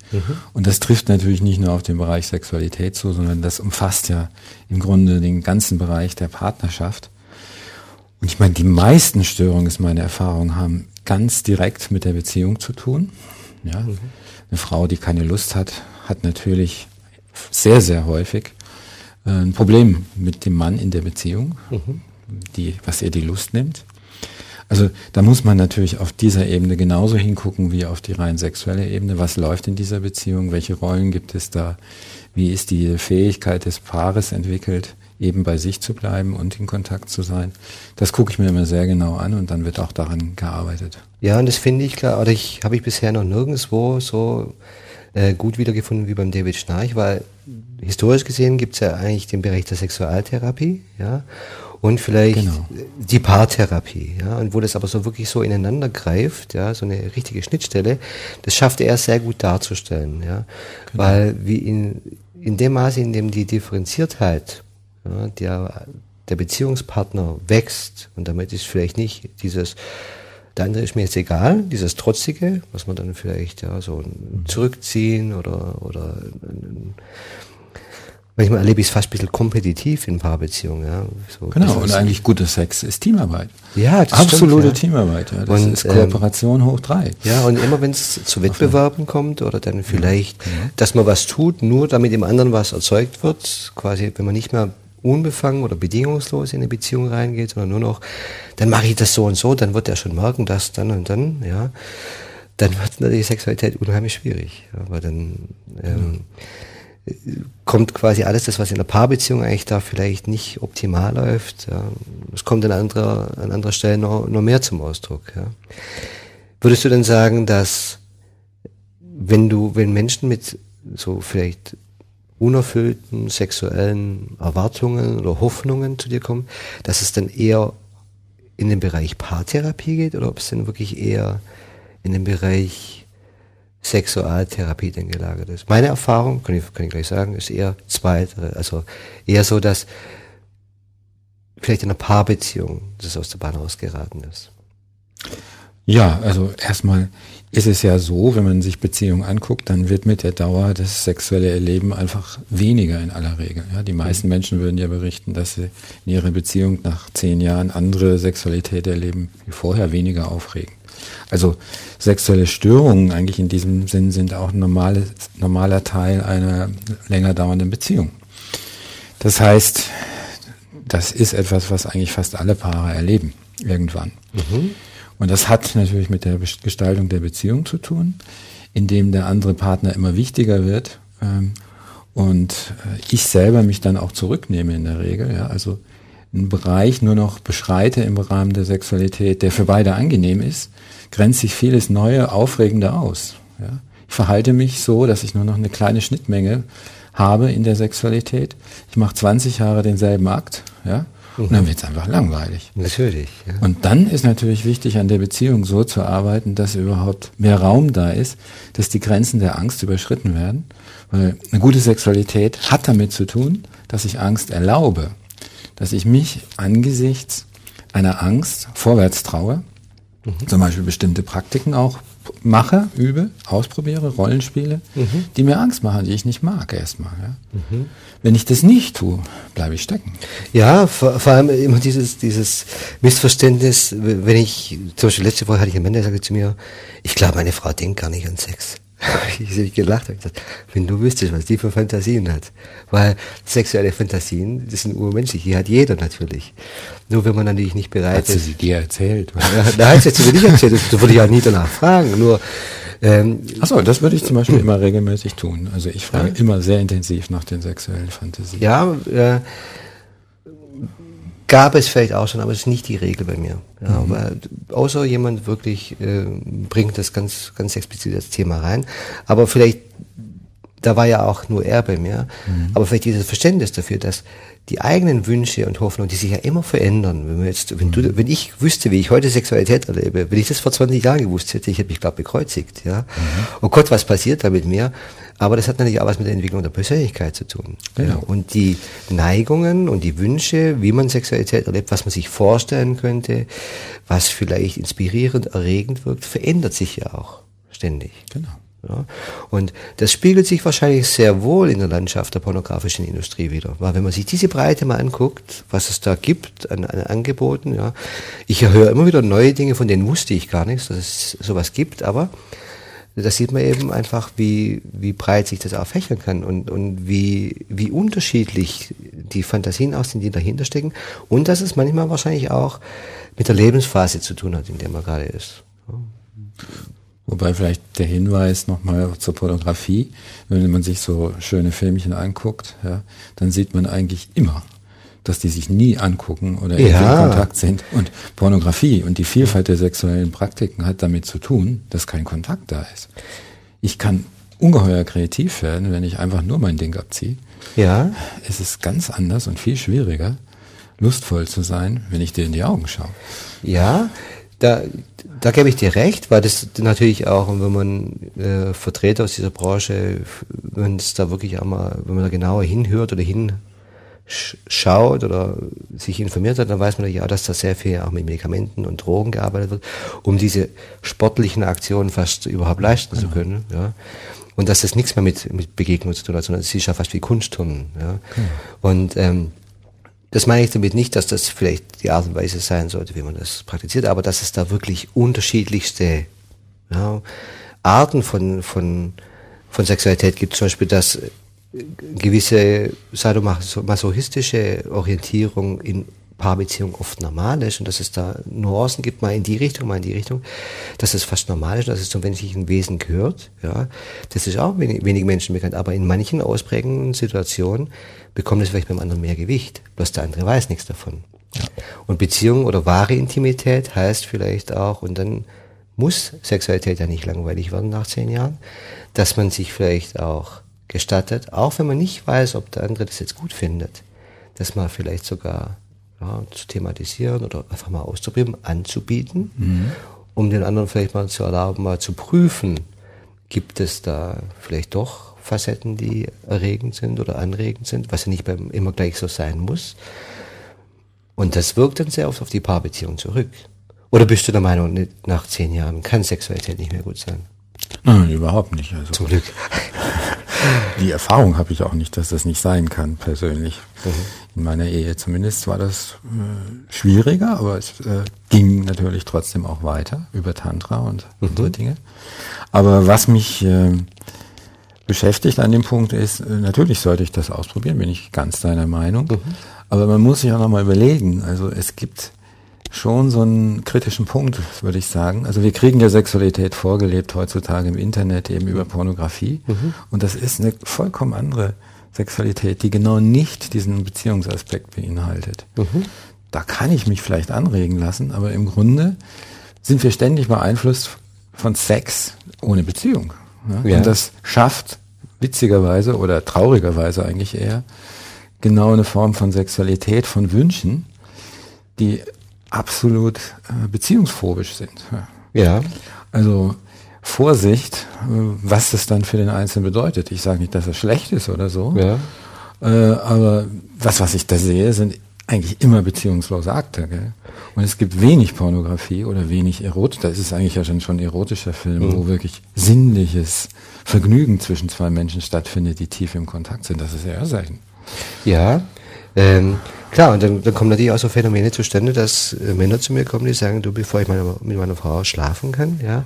Und das trifft natürlich nicht nur auf den Bereich Sexualität zu, sondern das umfasst ja im Grunde den ganzen Bereich der Partnerschaft. Und ich meine, die meisten Störungen, ist meine Erfahrung, haben ganz direkt mit der Beziehung zu tun. Ja, eine Frau, die keine Lust hat, hat natürlich sehr, sehr häufig ein Problem mit dem Mann in der Beziehung, die, was ihr die Lust nimmt. Also da muss man natürlich auf dieser Ebene genauso hingucken wie auf die rein sexuelle Ebene. Was läuft in dieser Beziehung? Welche Rollen gibt es da? Wie ist die Fähigkeit des Paares entwickelt, eben bei sich zu bleiben und in Kontakt zu sein? Das gucke ich mir immer sehr genau an und dann wird auch daran gearbeitet. Ja, und das finde ich klar, oder ich habe ich bisher noch nirgendwo so äh, gut wiedergefunden wie beim David Schnarch, weil historisch gesehen gibt es ja eigentlich den Bereich der Sexualtherapie, ja, und vielleicht Genau. die Paartherapie, ja, und wo das aber so wirklich so ineinander greift, ja, so eine richtige Schnittstelle, das schafft er sehr gut darzustellen, ja, weil wie in, in dem Maße, in dem die Differenziertheit ja, der, der Beziehungspartner wächst, und damit ist vielleicht nicht dieses, der andere ist mir jetzt egal, dieses Trotzige, was man dann vielleicht ja so ein zurückziehen oder, oder ein, manchmal erlebe ich es fast ein bisschen kompetitiv in Paarbeziehungen. Ja, so Genau, und eigentlich guter Sex ist Teamarbeit. Ja, das Absolute stimmt, ja. Teamarbeit, ja. Das Und, ist ähm, Kooperation hoch drei. Ja, und immer wenn es zu Wettbewerben kommt oder dann vielleicht, genau. dass man was tut, nur damit im anderen was erzeugt wird, quasi, wenn man nicht mehr unbefangen oder bedingungslos in eine Beziehung reingeht, sondern nur noch, dann mache ich das so und so, dann wird er schon merken, dass dann und dann, ja, dann wird natürlich Sexualität unheimlich schwierig. Ja, weil dann ähm, kommt quasi alles das, was in der Paarbeziehung eigentlich da vielleicht nicht optimal läuft, ja, es kommt an anderer, an anderer Stelle noch, noch mehr zum Ausdruck. Ja. Würdest du denn sagen, dass wenn du, wenn Menschen mit so vielleicht unerfüllten sexuellen Erwartungen oder Hoffnungen zu dir kommen, dass es dann eher in den Bereich Paartherapie geht oder ob es dann wirklich eher in den Bereich Sexualtherapie denn gelagert ist? Meine Erfahrung, kann ich, kann ich gleich sagen, ist eher zweitere, also eher so, dass vielleicht in einer Paarbeziehung das aus der Bahn rausgeraten ist. Ja, also erstmal ist es ja so, wenn man sich Beziehungen anguckt, dann wird mit der Dauer das sexuelle Erleben einfach weniger in aller Regel. Ja, die meisten mhm. Menschen würden ja berichten, dass sie in ihrer Beziehung nach zehn Jahren andere Sexualität erleben, wie vorher weniger aufregend. Also sexuelle Störungen eigentlich in diesem Sinn sind auch ein normales, normaler Teil einer länger dauernden Beziehung. Das heißt, das ist etwas, was eigentlich fast alle Paare erleben, irgendwann. Mhm. Und das hat natürlich mit der Gestaltung der Beziehung zu tun, indem der andere Partner immer wichtiger wird ähm, und äh, ich selber mich dann auch zurücknehme in der Regel. Ja, also einen Bereich nur noch beschreite im Rahmen der Sexualität, der für beide angenehm ist, grenzt sich vieles Neue, Aufregende aus. Ja. Ich verhalte mich so, dass ich nur noch eine kleine Schnittmenge habe in der Sexualität. Ich mache 20 Jahre denselben Akt, ja, und dann wird es einfach langweilig. Natürlich. Ja. Und dann ist natürlich wichtig, an der Beziehung so zu arbeiten, dass überhaupt mehr Raum da ist, dass die Grenzen der Angst überschritten werden. Weil eine gute Sexualität hat damit zu tun, dass ich Angst erlaube, dass ich mich angesichts einer Angst vorwärts traue, mhm. zum Beispiel bestimmte Praktiken auch mache, übe, ausprobiere, Rollenspiele, mhm. die mir Angst machen, die ich nicht mag erstmal. Ja. Mhm. Wenn ich das nicht tue, bleibe ich stecken. Ja, vor, vor, allem immer dieses, dieses Missverständnis, wenn ich, zum Beispiel letzte Woche hatte ich einen Mann, der sagte zu mir, ich glaube, meine Frau denkt gar nicht an Sex. *laughs* ich habe gelacht und gesagt, wenn du wüsstest, was die für Fantasien hat. Weil sexuelle Fantasien, das sind urmenschlich, die hat jeder natürlich. Nur wenn man natürlich nicht bereit hat ist. Hat sie dir erzählt? *laughs* Ja, nein, das hat sie mir nicht erzählt, das würde ich auch nie danach fragen. Nur, ähm, Achso, das würde ich zum Beispiel *laughs* immer regelmäßig tun. Also ich frage ja. immer sehr intensiv nach den sexuellen Fantasien. Ja, äh, gab es vielleicht auch schon, aber es ist nicht die Regel bei mir. Ja, mhm. weil, außer jemand wirklich äh, bringt das ganz, ganz explizit als Thema rein. Aber vielleicht, da war ja auch nur er bei mir, mhm. aber vielleicht dieses Verständnis dafür, dass die eigenen Wünsche und Hoffnungen, die sich ja immer verändern. Wenn, wir jetzt, wenn, du, wenn ich wüsste, wie ich heute Sexualität erlebe, wenn ich das vor 20 Jahren gewusst hätte, ich hätte mich, glaube bekreuzigt. Ja? Mhm. Oh Gott, was passiert da mit mir? Aber das hat natürlich auch was mit der Entwicklung der Persönlichkeit zu tun. Genau. Und die Neigungen und die Wünsche, wie man Sexualität erlebt, was man sich vorstellen könnte, was vielleicht inspirierend, erregend wirkt, verändert sich ja auch ständig. Genau. Ja, und das spiegelt sich wahrscheinlich sehr wohl in der Landschaft der pornografischen Industrie wieder. Weil wenn man sich diese Breite mal anguckt, was es da gibt an, an Angeboten, ja, ich höre immer wieder neue Dinge, von denen wusste ich gar nichts, dass es sowas gibt, aber da sieht man eben einfach, wie, wie breit sich das auch fächern kann und, und wie, wie unterschiedlich die Fantasien aussehen, die dahinter stecken und dass es manchmal wahrscheinlich auch mit der Lebensphase zu tun hat, in der man gerade ist. Wobei vielleicht der Hinweis nochmal zur Pornografie, wenn man sich so schöne Filmchen anguckt, ja, dann sieht man eigentlich immer, dass die sich nie angucken oder ja. in Kontakt sind. Und Pornografie und die Vielfalt der sexuellen Praktiken hat damit zu tun, dass kein Kontakt da ist. Ich kann ungeheuer kreativ werden, wenn ich einfach nur mein Ding abziehe. Ja. Es ist ganz anders und viel schwieriger, lustvoll zu sein, wenn ich dir in die Augen schaue. Ja, da, da gebe ich dir recht, weil das natürlich auch, wenn man äh, Vertreter aus dieser Branche, wenn es da wirklich einmal, wenn man da genauer hinhört oder hinschaut oder sich informiert hat, dann weiß man ja, dass da sehr viel auch mit Medikamenten und Drogen gearbeitet wird, um diese sportlichen Aktionen fast überhaupt leisten genau. zu können. Ja. Und dass das nichts mehr mit, mit Begegnung zu tun hat, sondern es ist ja fast wie Kunstturnen. Ja. Genau. Und ähm, das meine ich damit nicht, dass das vielleicht die Art und Weise sein sollte, wie man das praktiziert, aber dass es da wirklich unterschiedlichste ja, Arten von, von, von Sexualität gibt. Zum Beispiel, dass gewisse sadomasochistische Orientierung in Paarbeziehung oft normal ist und dass es da Nuancen gibt, mal in die Richtung, mal in die Richtung, dass es fast normal ist, dass es zum menschlichen Wesen gehört. Ja, das ist auch wenig, wenig Menschen bekannt, aber in manchen ausprägenden Situationen bekommt es vielleicht beim anderen mehr Gewicht. Bloß der andere weiß nichts davon. Ja. Und Beziehung oder wahre Intimität heißt vielleicht auch, und dann muss Sexualität ja nicht langweilig werden nach zehn Jahren, dass man sich vielleicht auch gestattet, auch wenn man nicht weiß, ob der andere das jetzt gut findet, dass man vielleicht sogar ja, zu thematisieren oder einfach mal auszuprobieren, anzubieten, mhm. um den anderen vielleicht mal zu erlauben, mal zu prüfen, gibt es da vielleicht doch Facetten, die erregend sind oder anregend sind, was ja nicht beim, immer gleich so sein muss. Und das wirkt dann sehr oft auf die Paarbeziehung zurück. Oder bist du der Meinung, nach zehn Jahren kann Sexualität nicht mehr gut sein? Nein, überhaupt nicht. Also Zum Glück. *laughs* Die Erfahrung habe ich auch nicht, dass das nicht sein kann, persönlich. Mhm. In meiner Ehe zumindest war das äh, schwieriger, aber es äh, ging natürlich trotzdem auch weiter über Tantra und mhm. andere Dinge. Aber was mich äh, beschäftigt an dem Punkt ist, äh, natürlich sollte ich das ausprobieren, bin ich ganz deiner Meinung. Mhm. Aber man muss sich auch nochmal überlegen, also es gibt schon so einen kritischen Punkt, würde ich sagen. Also wir kriegen ja Sexualität vorgelebt heutzutage im Internet, eben über Pornografie. Mhm. Und das ist eine vollkommen andere Sexualität, die genau nicht diesen Beziehungsaspekt beinhaltet. Mhm. Da kann ich mich vielleicht anregen lassen, aber im Grunde sind wir ständig beeinflusst von Sex ohne Beziehung. Ja? Ja. Und das schafft witzigerweise oder traurigerweise eigentlich eher genau eine Form von Sexualität, von Wünschen, die absolut äh, beziehungsphobisch sind. Ja. Also Vorsicht, äh, was das dann für den Einzelnen bedeutet. Ich sage nicht, dass es schlecht ist oder so. Ja. Äh, aber was, was ich da sehe, sind eigentlich immer beziehungslose Akte. Gell? Und es gibt wenig Pornografie oder wenig Erotik. Da ist es eigentlich ja schon schon erotischer Film, mhm. wo wirklich sinnliches Vergnügen zwischen zwei Menschen stattfindet, die tief im Kontakt sind. Das ist eher selten. Ja, ähm, klar, und dann, dann kommen natürlich auch so Phänomene zustande, dass äh, Männer zu mir kommen, die sagen, du, bevor ich meine, mit meiner Frau schlafen kann, ja,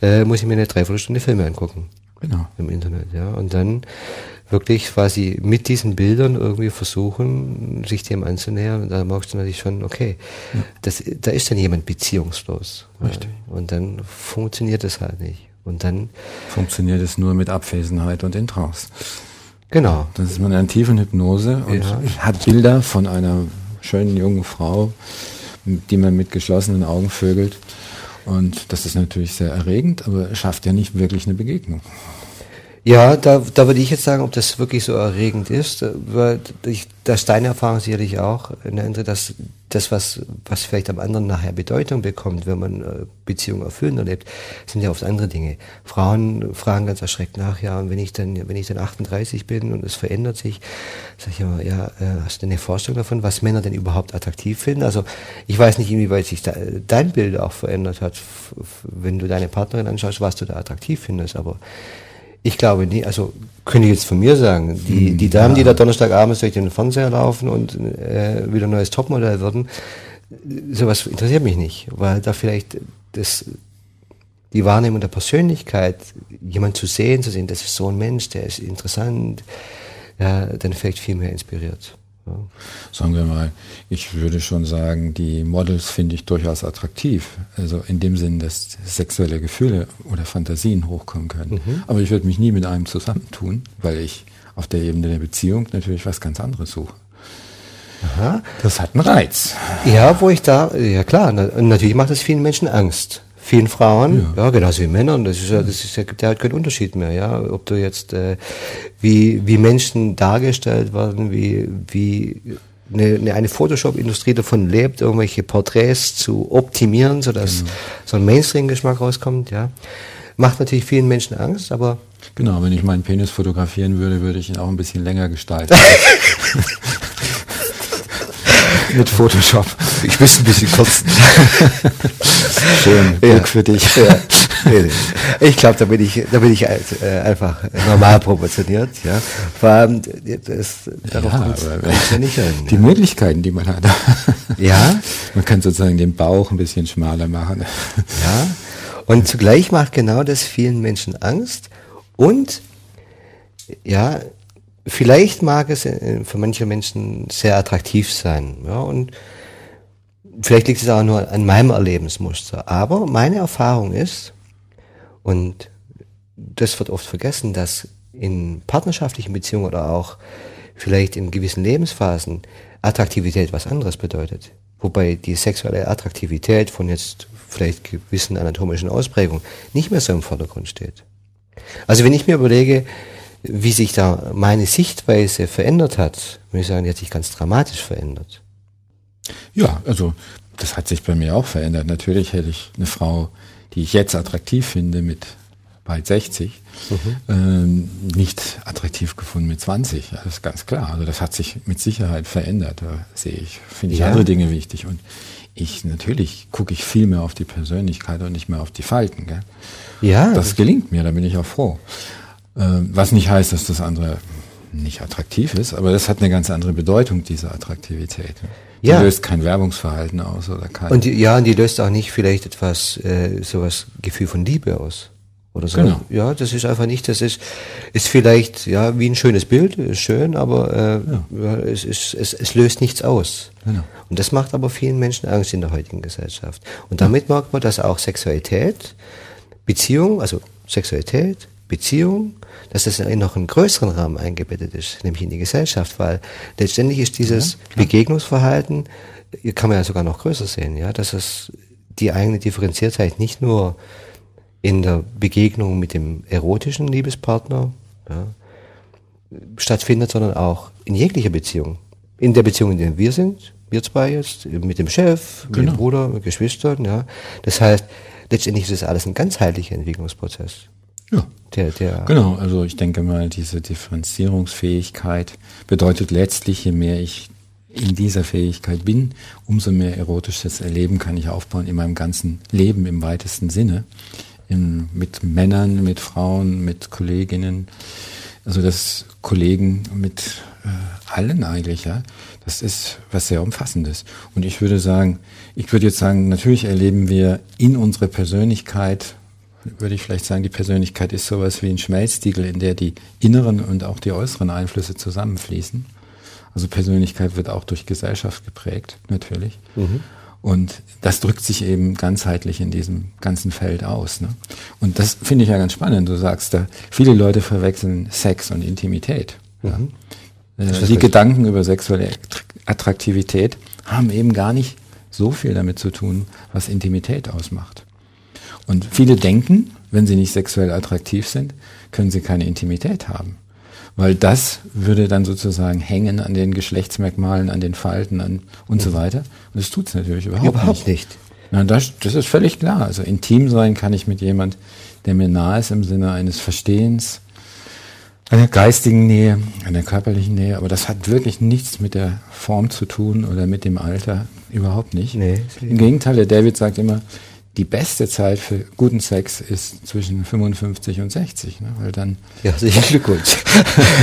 äh, muss ich mir eine Dreiviertelstunde Filme angucken. Genau. Im Internet, ja. Und dann wirklich quasi mit diesen Bildern irgendwie versuchen, sich dem anzunähern. Und da merkst du natürlich schon, okay, ja. das, da ist dann jemand beziehungslos. Richtig. Ja. Und dann funktioniert das halt nicht. Und dann funktioniert es nur mit Abwesenheit und Intraus. Genau. Dann ist man in einer tiefen Hypnose und ja. hat Bilder von einer schönen jungen Frau, die man mit geschlossenen Augen vögelt. Und das ist natürlich sehr erregend, aber schafft ja nicht wirklich eine Begegnung. Ja, da, da würde ich jetzt sagen, ob das wirklich so erregend ist, äh, weil ich, das ist deine Erfahrung sicherlich auch eine andere, dass das, was, was vielleicht am anderen nachher Bedeutung bekommt, wenn man äh, Beziehungen erfüllen erlebt, sind ja oft andere Dinge. Frauen fragen ganz erschreckt nach, ja, und wenn ich dann, wenn ich dann 38 bin und es verändert sich, sage ich immer, ja, äh, hast du eine Vorstellung davon, was Männer denn überhaupt attraktiv finden? Also ich weiß nicht, inwieweit sich dein Bild auch verändert hat, wenn du deine Partnerin anschaust, was du da attraktiv findest, aber ich glaube nie, also könnte ich jetzt von mir sagen, die, hm, die Damen, ja. die da Donnerstagabends durch den Fernseher laufen und äh, wieder ein neues Topmodell würden, sowas interessiert mich nicht, weil da vielleicht das, die Wahrnehmung der Persönlichkeit, jemand zu sehen, zu sehen, das ist so ein Mensch, der ist interessant, ja, dann vielleicht viel mehr inspiriert. Ja. Sagen wir mal, ich würde schon sagen, die Models finde ich durchaus attraktiv. Also in dem Sinn, dass sexuelle Gefühle oder Fantasien hochkommen können. Mhm. Aber ich würde mich nie mit einem zusammentun, weil ich auf der Ebene der Beziehung natürlich was ganz anderes suche. Aha. Das hat einen Reiz. Ja, wo ich da, ja klar, natürlich macht es vielen Menschen Angst vielen Frauen, ja, ja genauso wie Männern. Das ist ja, das ist ja, der hat keinen Unterschied mehr, ja. Ob du jetzt äh, wie wie Menschen dargestellt werden, wie wie eine, eine Photoshop-Industrie davon lebt, irgendwelche Porträts zu optimieren, sodass genau. so ein Mainstream-Geschmack rauskommt, ja. Macht natürlich vielen Menschen Angst, aber Genau, wenn ich meinen Penis fotografieren würde, würde ich ihn auch ein bisschen länger gestalten. *laughs* Mit Photoshop. Ich müsste ein bisschen kotzen. *laughs* Schön, Glück ja. für dich. Ja. Ich glaube, da bin ich, da bin ich äh, einfach normal proportioniert. Ja. Vor allem, das, darauf ja, ja nicht hin. Die ja. Möglichkeiten, die man hat. Ja. Man kann sozusagen den Bauch ein bisschen schmaler machen. Ja. Und zugleich macht genau das vielen Menschen Angst. Und ja, vielleicht mag es äh, für manche Menschen sehr attraktiv sein. Ja, und vielleicht liegt es auch nur an meinem Erlebensmuster. Aber meine Erfahrung ist, und das wird oft vergessen, dass in partnerschaftlichen Beziehungen oder auch vielleicht in gewissen Lebensphasen Attraktivität was anderes bedeutet. Wobei die sexuelle Attraktivität von jetzt vielleicht gewissen anatomischen Ausprägungen nicht mehr so im Vordergrund steht. Also wenn ich mir überlege, wie sich da meine Sichtweise verändert hat, muss ich sagen, die hat sich ganz dramatisch verändert. Ja, also das hat sich bei mir auch verändert. Natürlich hätte ich eine Frau, die ich jetzt attraktiv finde, mit bald 60, mhm. ähm, nicht attraktiv gefunden mit 20. Das ist ganz klar. Also das hat sich mit Sicherheit verändert. Da sehe ich, finde ich ja. andere Dinge wichtig. Und ich natürlich gucke ich viel mehr auf die Persönlichkeit und nicht mehr auf die Falten. Gell? Ja. Das gelingt mir, da bin ich auch froh. Ähm, was nicht heißt, dass das andere nicht attraktiv ist, aber das hat eine ganz andere Bedeutung, diese Attraktivität. Die ja. löst kein Werbungsverhalten aus oder kein. Und die, ja, und die löst auch nicht vielleicht etwas, äh, sowas Gefühl von Liebe aus. Oder so. Genau. Ja, das ist einfach nicht, das ist, ist vielleicht, ja, wie ein schönes Bild, ist schön, aber äh, ja. ja es, ist, es, es löst nichts aus. Genau. Und das macht aber vielen Menschen Angst in der heutigen Gesellschaft. Und damit ja. merkt man, dass auch Sexualität, Beziehung, also Sexualität, Beziehung, dass das in noch einen größeren Rahmen eingebettet ist, nämlich in die Gesellschaft, weil letztendlich ist dieses ja, Begegnungsverhalten, kann man ja sogar noch größer sehen, ja, dass es die eigene Differenziertheit nicht nur in der Begegnung mit dem erotischen Liebespartner ja, stattfindet, sondern auch in jeglicher Beziehung. In der Beziehung, in der wir sind, wir zwei jetzt, mit dem Chef, genau. mit dem Bruder, mit Geschwistern, ja. Das heißt, letztendlich ist das alles ein ganzheitlicher Entwicklungsprozess. Ja. Der, der genau, also ich denke mal, diese Differenzierungsfähigkeit bedeutet letztlich, je mehr ich in dieser Fähigkeit bin, umso mehr erotisches Erleben kann ich aufbauen in meinem ganzen Leben im weitesten Sinne. In, mit Männern, mit Frauen, mit Kolleginnen, also das Kollegen mit äh, allen eigentlich, ja. Das ist was sehr Umfassendes. Und ich würde sagen, ich würde jetzt sagen, natürlich erleben wir in unserer Persönlichkeit würde ich vielleicht sagen, die Persönlichkeit ist sowas wie ein Schmelztiegel, in der die inneren und auch die äußeren Einflüsse zusammenfließen. Also Persönlichkeit wird auch durch Gesellschaft geprägt, natürlich. Mhm. Und das drückt sich eben ganzheitlich in diesem ganzen Feld aus. Ne? Und das finde ich ja ganz spannend. Du sagst da, viele Leute verwechseln Sex und Intimität. Mhm. Ja? Äh, die Gedanken über sexuelle Attraktivität haben eben gar nicht so viel damit zu tun, was Intimität ausmacht. Und viele denken, wenn sie nicht sexuell attraktiv sind, können sie keine Intimität haben. Weil das würde dann sozusagen hängen an den Geschlechtsmerkmalen, an den Falten an und so weiter. Und das tut es natürlich überhaupt, überhaupt nicht. nicht. Na, das, das ist völlig klar. Also intim sein kann ich mit jemand, der mir nahe ist im Sinne eines Verstehens, einer geistigen Nähe, einer körperlichen Nähe, aber das hat wirklich nichts mit der Form zu tun oder mit dem Alter, überhaupt nicht. Nee, Im Gegenteil, der David sagt immer, die beste Zeit für guten Sex ist zwischen 55 und 60, ne? weil dann. Ja, sicher Glückwunsch.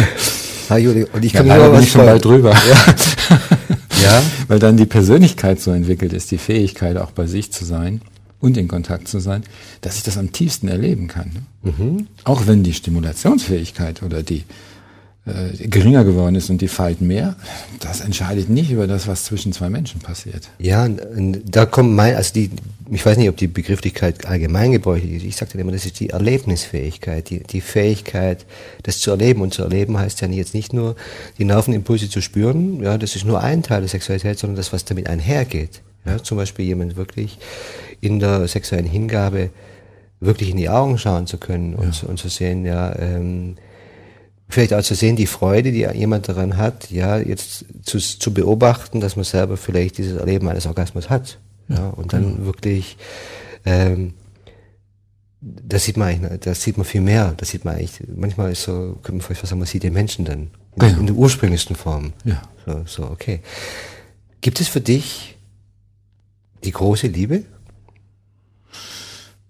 *laughs* ha, Juli, und ich kann ja, mir was schon bald drüber. Ja. *laughs* ja. Weil dann die Persönlichkeit so entwickelt ist, die Fähigkeit auch bei sich zu sein und in Kontakt zu sein, dass ich das am tiefsten erleben kann. Ne? Mhm. Auch wenn die Stimulationsfähigkeit oder die äh, geringer geworden ist und die Falten mehr, das entscheidet nicht über das, was zwischen zwei Menschen passiert. Ja, da kommt mein, also die, ich weiß nicht, ob die Begrifflichkeit allgemeingebräuchlich ist. Ich sage immer, das ist die Erlebnisfähigkeit, die, die Fähigkeit, das zu erleben. Und zu erleben heißt ja jetzt nicht nur, die Nervenimpulse zu spüren, ja, das ist nur ein Teil der Sexualität, sondern das, was damit einhergeht. Ja, zum Beispiel jemand wirklich in der sexuellen Hingabe wirklich in die Augen schauen zu können und, ja. und zu sehen, ja, ähm, vielleicht auch zu sehen, die Freude, die jemand daran hat, ja, jetzt zu, zu beobachten, dass man selber vielleicht dieses Erleben eines Orgasmus hat. Ja, und dann genau. wirklich, ähm, das sieht man eigentlich, das sieht man viel mehr. Das sieht man eigentlich, manchmal ist so, könnte man vielleicht sagen, man sieht den Menschen dann in, genau. in der ursprünglichsten Form. Ja. So, so, okay. Gibt es für dich die große Liebe?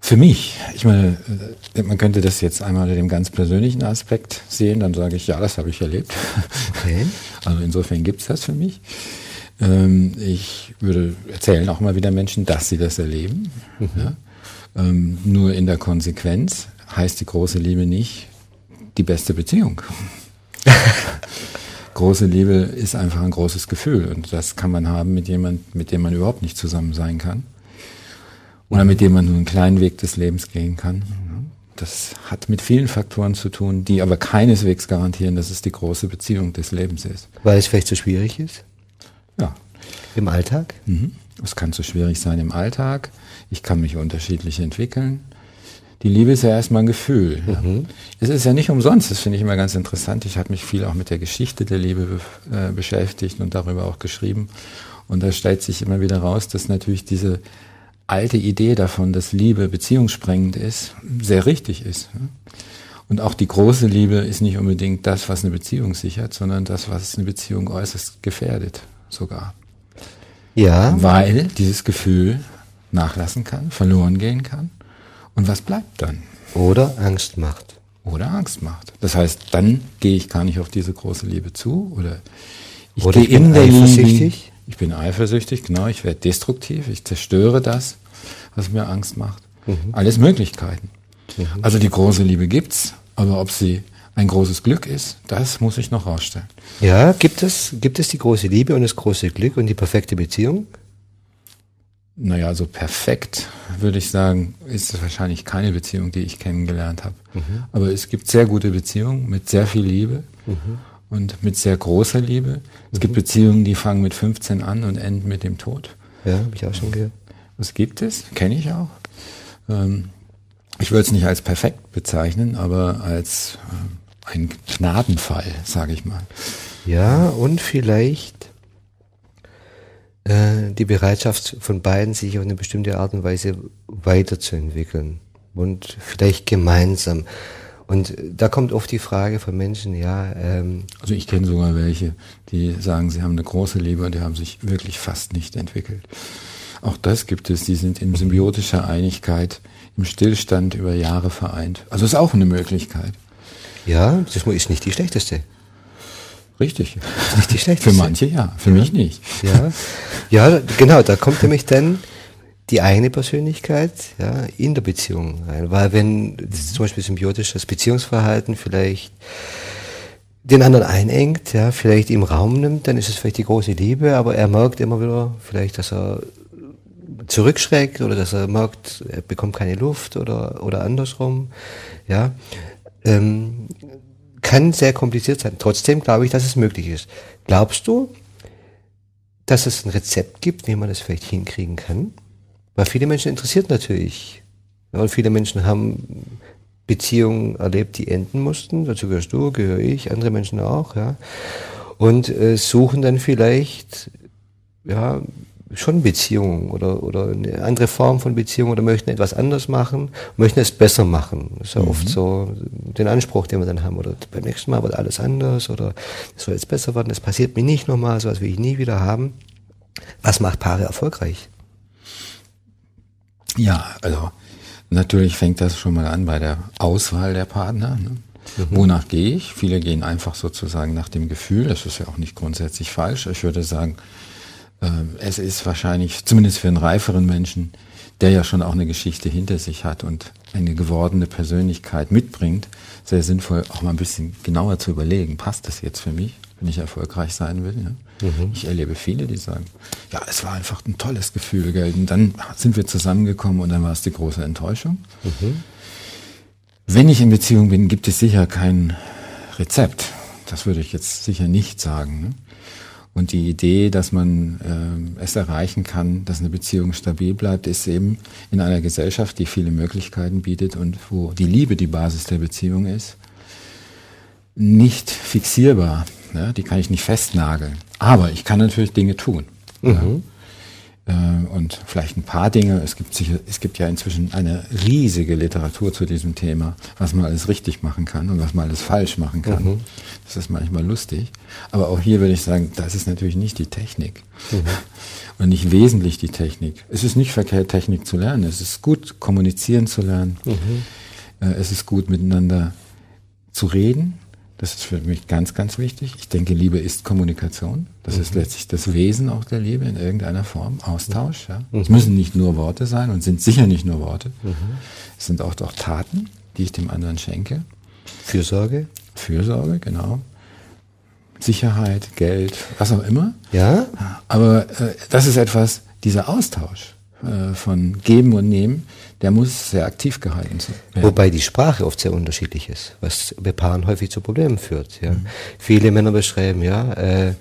Für mich, ich meine, äh, man könnte das jetzt einmal unter dem ganz persönlichen Aspekt sehen, dann sage ich, ja, das habe ich erlebt. Okay. *laughs* Also insofern gibt es das für mich. Ähm, ich würde erzählen auch mal wieder Menschen, dass sie das erleben. Mhm. Ja? Ähm, nur in der Konsequenz heißt die große Liebe nicht die beste Beziehung. *laughs* große Liebe ist einfach ein großes Gefühl und das kann man haben mit jemand, mit dem man überhaupt nicht zusammen sein kann oder mit dem man nur einen kleinen Weg des Lebens gehen kann. Das hat mit vielen Faktoren zu tun, die aber keineswegs garantieren, dass es die große Beziehung des Lebens ist. Weil es vielleicht zu so schwierig ist? Ja. Im Alltag? Mhm. Es kann zu so schwierig sein im Alltag. Ich kann mich unterschiedlich entwickeln. Die Liebe ist ja erstmal ein Gefühl. Mhm. Ja. Es ist ja nicht umsonst, das finde ich immer ganz interessant. Ich habe mich viel auch mit der Geschichte der Liebe äh, beschäftigt und darüber auch geschrieben. Und da stellt sich immer wieder raus, dass natürlich diese alte Idee davon, dass Liebe beziehungssprengend ist, sehr richtig ist. Und auch die große Liebe ist nicht unbedingt das, was eine Beziehung sichert, sondern das, was eine Beziehung äußerst gefährdet, sogar. Ja. Weil dieses Gefühl nachlassen kann, verloren gehen kann. Und was bleibt dann? Oder Angst macht. Oder Angst macht. Das heißt, dann gehe ich gar nicht auf diese große Liebe zu oder ich oder gehe ich in der eifersüchtig. Ich bin eifersüchtig, genau. Ich werde destruktiv. Ich zerstöre das, was mir Angst macht. Mhm. Alles Möglichkeiten. Mhm. Also die große Liebe gibt's, aber ob sie ein großes Glück ist, das muss ich noch rausstellen. Ja, gibt es, gibt es die große Liebe und das große Glück und die perfekte Beziehung? Naja, so perfekt würde ich sagen, ist es wahrscheinlich keine Beziehung, die ich kennengelernt habe. Mhm. Aber es gibt sehr gute Beziehungen mit sehr viel Liebe mhm. Und mit sehr großer Liebe. Es mhm. gibt Beziehungen, die fangen mit 15 an und enden mit dem Tod. Ja, habe ich auch schon gehört. Was gibt es? Kenne ich auch. Ähm, ich würde es nicht als perfekt bezeichnen, aber als äh, ein Gnadenfall, sage ich mal. Ja, und vielleicht äh, die Bereitschaft von beiden, sich auf eine bestimmte Art und Weise weiterzuentwickeln und vielleicht gemeinsam. Und da kommt oft die Frage von Menschen, ja. Ähm, also ich kenne sogar welche, die sagen, sie haben eine große Liebe und die haben sich wirklich fast nicht entwickelt. Auch das gibt es, die sind in symbiotischer Einigkeit, im Stillstand über Jahre vereint. Also ist auch eine Möglichkeit. Ja, das ist nicht die schlechteste. Richtig. Nicht die *laughs* schlechteste. Für manche ja, für ja. mich nicht. Ja. ja, genau, da kommt nämlich dann die eigene Persönlichkeit ja, in der Beziehung rein. Weil wenn zum Beispiel symbiotisches Beziehungsverhalten vielleicht den anderen einengt, ja, vielleicht im Raum nimmt, dann ist es vielleicht die große Liebe, aber er merkt immer wieder vielleicht, dass er zurückschreckt oder dass er merkt, er bekommt keine Luft oder, oder andersrum, ja. Ähm, kann sehr kompliziert sein. Trotzdem glaube ich, dass es möglich ist. Glaubst du, dass es ein Rezept gibt, wie man das vielleicht hinkriegen kann? Weil viele Menschen interessiert natürlich. Ja, und viele Menschen haben Beziehungen erlebt, die enden mussten. Dazu gehörst du, gehöre ich, andere Menschen auch, ja. Und äh, suchen dann vielleicht, ja, schon Beziehungen oder, oder eine andere Form von Beziehung oder möchten etwas anders machen, möchten es besser machen. Das ist ja mhm. oft so den Anspruch, den wir dann haben. Oder beim nächsten Mal wird alles anders oder es soll jetzt besser werden, das passiert mir nicht nochmal, sowas will ich nie wieder haben. Was macht Paare erfolgreich? Ja, also natürlich fängt das schon mal an bei der Auswahl der Partner. Ne? Mhm. Wonach gehe ich? Viele gehen einfach sozusagen nach dem Gefühl. Das ist ja auch nicht grundsätzlich falsch. Ich würde sagen, ähm, es ist wahrscheinlich, zumindest für einen reiferen Menschen, der ja schon auch eine Geschichte hinter sich hat und eine gewordene Persönlichkeit mitbringt, sehr sinnvoll, auch mal ein bisschen genauer zu überlegen, passt das jetzt für mich, wenn ich erfolgreich sein will. Ja? Mhm. Ich erlebe viele, die sagen, ja, es war einfach ein tolles Gefühl, gell? und dann sind wir zusammengekommen und dann war es die große Enttäuschung. Mhm. Wenn ich in Beziehung bin, gibt es sicher kein Rezept. Das würde ich jetzt sicher nicht sagen. Ne? Und die Idee, dass man äh, es erreichen kann, dass eine Beziehung stabil bleibt, ist eben in einer Gesellschaft, die viele Möglichkeiten bietet und wo die Liebe die Basis der Beziehung ist, nicht fixierbar. Ja? Die kann ich nicht festnageln. Aber ich kann natürlich Dinge tun. Mhm. Äh, und vielleicht ein paar Dinge. Es gibt sicher, es gibt ja inzwischen eine riesige Literatur zu diesem Thema, was man alles richtig machen kann und was man alles falsch machen kann. Mhm. Das ist manchmal lustig. Aber auch hier würde ich sagen, das ist natürlich nicht die Technik. Mhm. *laughs* Und nicht wesentlich die Technik. Es ist nicht verkehrt, Technik zu lernen. Es ist gut, kommunizieren zu lernen. Mhm. Äh, es ist gut, miteinander zu reden. Das ist für mich ganz, ganz wichtig. Ich denke, Liebe ist Kommunikation. Das mhm. ist letztlich das Wesen auch der Liebe in irgendeiner Form. Austausch. Ja. Mhm. Es müssen nicht nur Worte sein und sind sicher nicht nur Worte. Mhm. Es sind auch, auch Taten, die ich dem anderen schenke. Fürsorge? Fürsorge, genau. Sicherheit, Geld, was auch immer. Ja. Aber äh, das ist etwas, dieser Austausch äh, von Geben und Nehmen, der muss sehr aktiv gehalten werden. Wobei die Sprache oft sehr unterschiedlich ist, was bei Paaren häufig zu Problemen führt. Ja. Mhm. Viele Männer beschreiben, ja, äh,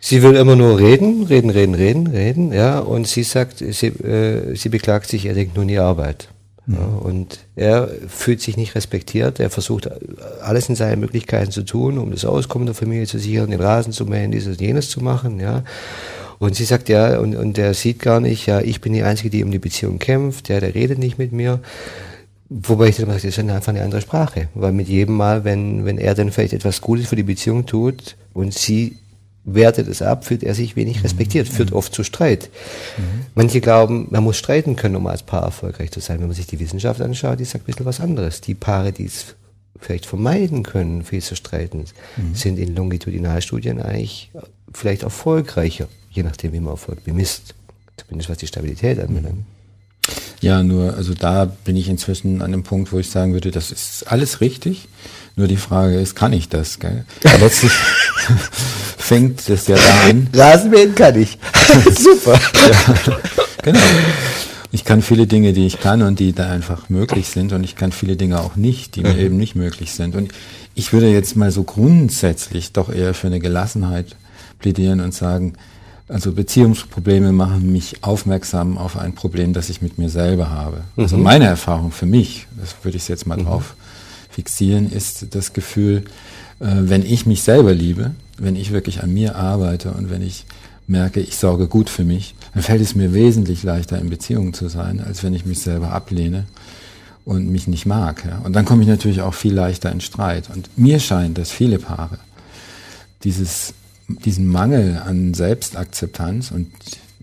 sie will immer nur reden, reden, reden, reden, reden, ja, und sie sagt, sie, äh, sie beklagt sich, er denkt nur in die Arbeit. Mhm. Ja, und er fühlt sich nicht respektiert, er versucht alles in seinen Möglichkeiten zu tun, um das Auskommen der Familie zu sichern, den Rasen zu mähen, dieses und jenes zu machen, ja. Und sie sagt, ja, und, und der sieht gar nicht, ja, ich bin die Einzige, die um die Beziehung kämpft, ja, der redet nicht mit mir. Wobei ich dann sage, das ist einfach eine andere Sprache. Weil mit jedem Mal, wenn, wenn er dann vielleicht etwas Gutes für die Beziehung tut und sie wertet es ab, fühlt er sich wenig respektiert, mhm. führt oft zu Streit. Mhm. Manche glauben, man muss streiten können, um als Paar erfolgreich zu sein. Wenn man sich die Wissenschaft anschaut, die sagt ein bisschen was anderes. Die Paare, die es vielleicht vermeiden können, viel zu streiten, mhm. sind in Longitudinalstudien eigentlich vielleicht erfolgreicher, je nachdem, wie man Erfolg bemisst. Zumindest was die Stabilität anbelangt. Ja, nur, also da bin ich inzwischen an dem Punkt, wo ich sagen würde, das ist alles richtig. Nur die Frage ist, kann ich das? Gell? Letztlich *laughs* fängt es ja da an. Rasenmähen kann ich. *laughs* Super. ja, genau. Ich kann viele Dinge, die ich kann und die da einfach möglich sind und ich kann viele Dinge auch nicht, die mir mhm. eben nicht möglich sind. Und ich würde jetzt mal so grundsätzlich doch eher für eine Gelassenheit plädieren und sagen, also Beziehungsprobleme machen mich aufmerksam auf ein Problem, das ich mit mir selber habe. Also mhm. meine Erfahrung für mich, das würde ich jetzt mal mhm. drauf fixieren, ist das Gefühl, äh, wenn ich mich selber liebe, wenn ich wirklich an mir arbeite und wenn ich merke, ich sorge gut für mich, dann fällt es mir wesentlich leichter, in Beziehung zu sein, als wenn ich mich selber ablehne und mich nicht mag. Ja. Und dann komme ich natürlich auch viel leichter in Streit. Und mir scheint, dass viele Paare dieses diesen Mangel an Selbstakzeptanz und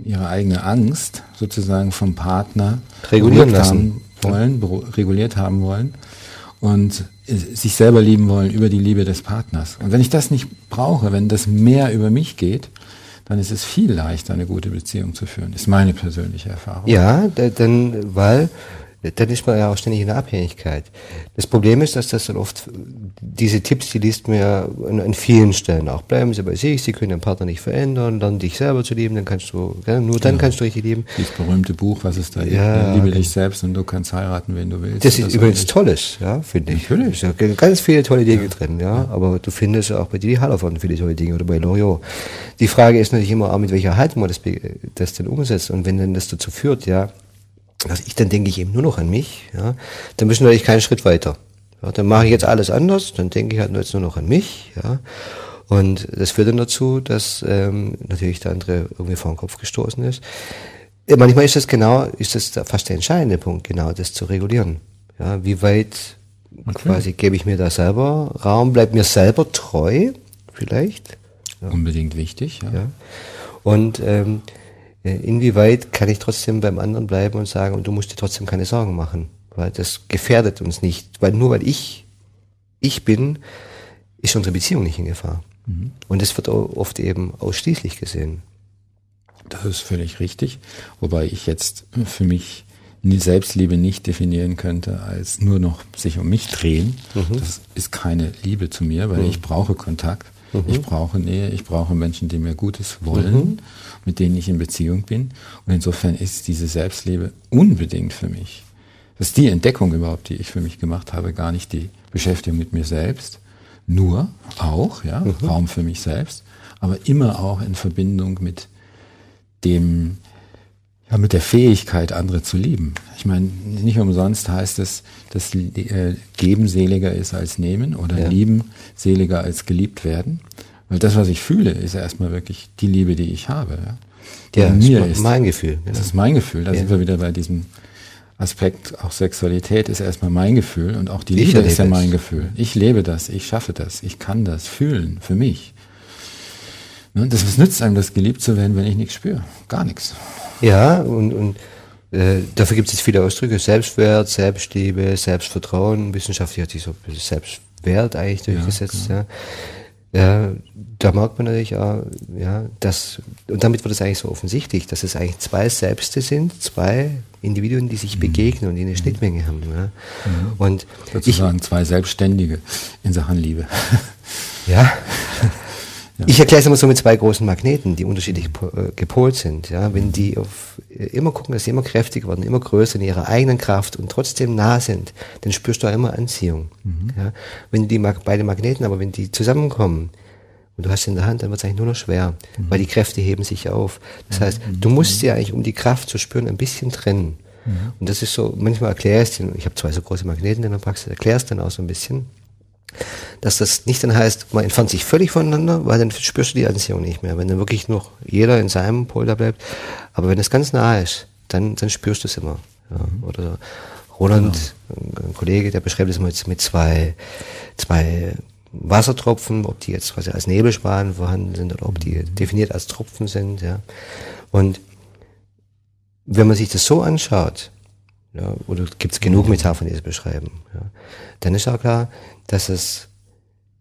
ihre eigene Angst sozusagen vom Partner regulieren lassen wollen, reguliert haben wollen und sich selber lieben wollen über die Liebe des Partners. Und wenn ich das nicht brauche, wenn das mehr über mich geht, dann ist es viel leichter, eine gute Beziehung zu führen. Ist meine persönliche Erfahrung. Ja, denn weil dann ist man ja auch ständig in der Abhängigkeit. Das Problem ist, dass das dann oft, diese Tipps, die liest man ja an, an vielen Stellen auch. Bleiben Sie bei sich, Sie können den Partner nicht verändern, dann dich selber zu lieben, dann kannst du, ja, nur dann ja. kannst du richtig lieben. Dieses berühmte Buch, was ist da? Ja, Liebe dich selbst und du kannst heiraten, wen du willst. Das ist übrigens Tolles, ja, finde ich. Natürlich. Ja ganz viele tolle Dinge drin, ja, aber du findest auch bei Didi Hallervorden viele tolle Dinge oder bei Loriot. Die Frage ist natürlich immer auch, mit welcher Haltung man das, das denn umsetzt und wenn dann das dazu führt, ja, also ich, dann denke ich eben nur noch an mich, ja, dann müssen wir natürlich keinen Schritt weiter. Ja, dann mache ich jetzt alles anders, dann denke ich halt jetzt nur noch an mich, ja. Und das führt dann dazu, dass ähm, natürlich der andere irgendwie vor den Kopf gestoßen ist. Manchmal ist das genau, ist das fast der entscheidende Punkt, genau das zu regulieren. Ja, wie weit okay. quasi gebe ich mir da selber Raum, bleibt mir selber treu, vielleicht. Ja. Unbedingt wichtig, ja. ja. Und ähm, äh, inwieweit kann ich trotzdem beim anderen bleiben und sagen, und du musst dir trotzdem keine Sorgen machen, weil das gefährdet uns nicht, weil nur weil ich ich bin, ist unsere Beziehung nicht in Gefahr. Mhm. Und das wird oft eben ausschließlich gesehen. Das ist völlig richtig, wobei ich jetzt für mich Selbstliebe nicht definieren könnte als nur noch sich um mich drehen. Mhm. Das ist keine Liebe zu mir, weil mhm. ich brauche Kontakt. Mhm. Ich brauche Nähe, ich brauche Menschen, die mir Gutes wollen, mhm. Mit denen ich in Beziehung bin. Und insofern ist diese Selbstliebe unbedingt für mich. Das ist die Entdeckung überhaupt, die ich für mich gemacht habe, gar nicht die Beschäftigung mit mir selbst, nur auch, ja, mhm. Raum für mich selbst, aber immer auch in Verbindung mit dem, ja, mit der Fähigkeit, andere zu lieben. Ich meine, nicht umsonst heißt es, dass äh, Geben seliger ist als Nehmen oder ja. Lieben seliger als geliebt werden. Weil das, was ich fühle, ist ja erstmal wirklich die Liebe, die ich habe. Ja, ja, mir ist mein Gefühl. Genau. Das ist mein Gefühl. Da ja. sind wir wieder bei diesem Aspekt. Auch Sexualität ist erstmal mein Gefühl und auch die ich Liebe ist ja mein Gefühl. Ich lebe das, ich schaffe das, ich kann das fühlen für mich. Und das, was nützt einem das, geliebt zu werden, wenn ich nichts spüre? Gar nichts. Ja, und, und äh, dafür gibt es viele Ausdrücke. Selbstwert, Selbstliebe, Selbstvertrauen. Wissenschaftlich hat sich so Selbstwert eigentlich durchgesetzt. Ja, ja. Da merkt man natürlich auch, ja, dass, und damit wird es eigentlich so offensichtlich, dass es eigentlich zwei Selbste sind, zwei Individuen, die sich mhm. begegnen und die eine mhm. Schnittmenge haben. Ja. Mhm. Und sozusagen ich, zwei Selbstständige in Sachen Liebe. Ja. *laughs* Ja. Ich erkläre es immer so mit zwei großen Magneten, die unterschiedlich äh, gepolt sind. Ja, wenn die auf, äh, immer gucken, dass sie immer kräftiger werden, immer größer in ihrer eigenen Kraft und trotzdem nah sind, dann spürst du auch immer Anziehung. Mhm. Ja, wenn die beide Magneten, aber wenn die zusammenkommen und du hast sie in der Hand, dann wird es eigentlich nur noch schwer, mhm. weil die Kräfte heben sich auf. Das heißt, mhm. du musst sie eigentlich, um die Kraft zu spüren, ein bisschen trennen. Mhm. Und das ist so, manchmal erklärst du, ich habe zwei so große Magneten in der Praxis, erklärst dann auch so ein bisschen dass das nicht dann heißt, man entfernt sich völlig voneinander, weil dann spürst du die Anziehung nicht mehr. Wenn dann wirklich noch jeder in seinem Pol da bleibt. Aber wenn es ganz nah ist, dann, dann spürst du es immer. Ja. Oder Roland, genau. ein Kollege, der beschreibt es mit, mit zwei, zwei Wassertropfen, ob die jetzt quasi als Nebelschwaden vorhanden sind oder ob die definiert als Tropfen sind, ja. Und wenn man sich das so anschaut, ja, oder gibt es genug Metaphern, die das beschreiben, ja, dann ist auch klar, dass es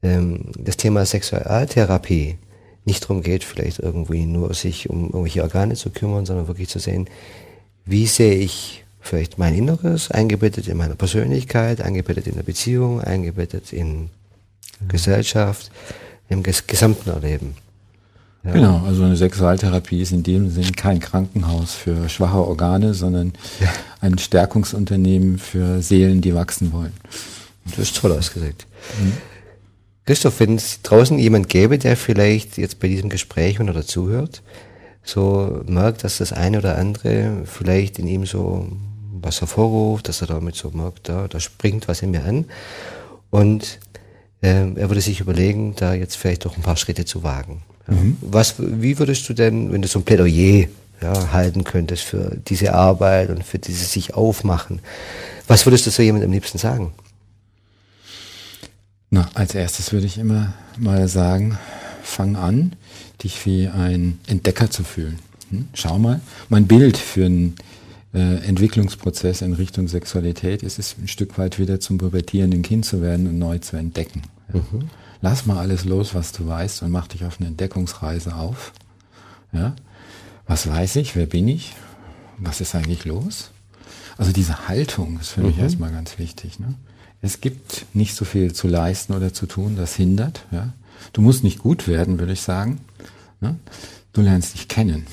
ähm, das Thema Sexualtherapie nicht darum geht, vielleicht irgendwie nur sich um irgendwelche Organe zu kümmern, sondern wirklich zu sehen, wie sehe ich vielleicht mein Inneres, eingebettet in meiner Persönlichkeit, eingebettet in der Beziehung, eingebettet in ja. Gesellschaft, im ges gesamten Erleben. Ja. Genau, also eine Sexualtherapie ist in dem Sinn kein Krankenhaus für schwache Organe, sondern ja. ein Stärkungsunternehmen für Seelen, die wachsen wollen. Das ist toll ausgedrückt. Mhm. Christoph, wenn es draußen jemand gäbe, der vielleicht jetzt bei diesem Gespräch, wenn er dazuhört, so merkt, dass das eine oder andere vielleicht in ihm so was hervorruft, dass er damit so merkt, da, da springt was in mir an. Und äh, er würde sich überlegen, da jetzt vielleicht doch ein paar Schritte zu wagen. Mhm. Was, wie würdest du denn, wenn du so ein Plädoyer ja, halten könntest für diese Arbeit und für dieses sich aufmachen, was würdest du so jemandem am liebsten sagen? Na, als erstes würde ich immer mal sagen, fang an, dich wie ein Entdecker zu fühlen. Hm? Schau mal, mein Bild für einen äh, Entwicklungsprozess in Richtung Sexualität ist es ein Stück weit wieder zum pubertierenden Kind zu werden und neu zu entdecken. Ja. Mhm. Lass mal alles los, was du weißt und mach dich auf eine Entdeckungsreise auf. Ja? Was weiß ich? Wer bin ich? Was ist eigentlich los? Also diese Haltung ist für mhm. mich erstmal ganz wichtig. Ne? Es gibt nicht so viel zu leisten oder zu tun, das hindert. Ja? Du musst nicht gut werden, würde ich sagen. Ne? Du lernst dich kennen.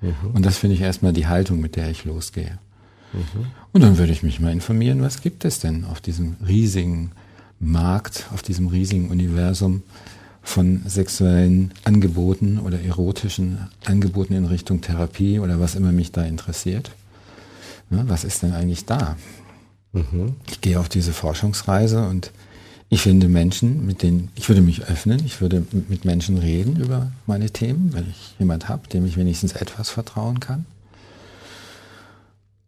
Mhm. Und das finde ich erstmal die Haltung, mit der ich losgehe. Mhm. Und dann würde ich mich mal informieren, was gibt es denn auf diesem riesigen Markt, auf diesem riesigen Universum von sexuellen Angeboten oder erotischen Angeboten in Richtung Therapie oder was immer mich da interessiert. Ne, was ist denn eigentlich da? Mhm. Ich gehe auf diese Forschungsreise und ich finde Menschen, mit denen ich würde mich öffnen, ich würde mit Menschen reden über meine Themen, wenn ich jemand habe, dem ich wenigstens etwas vertrauen kann.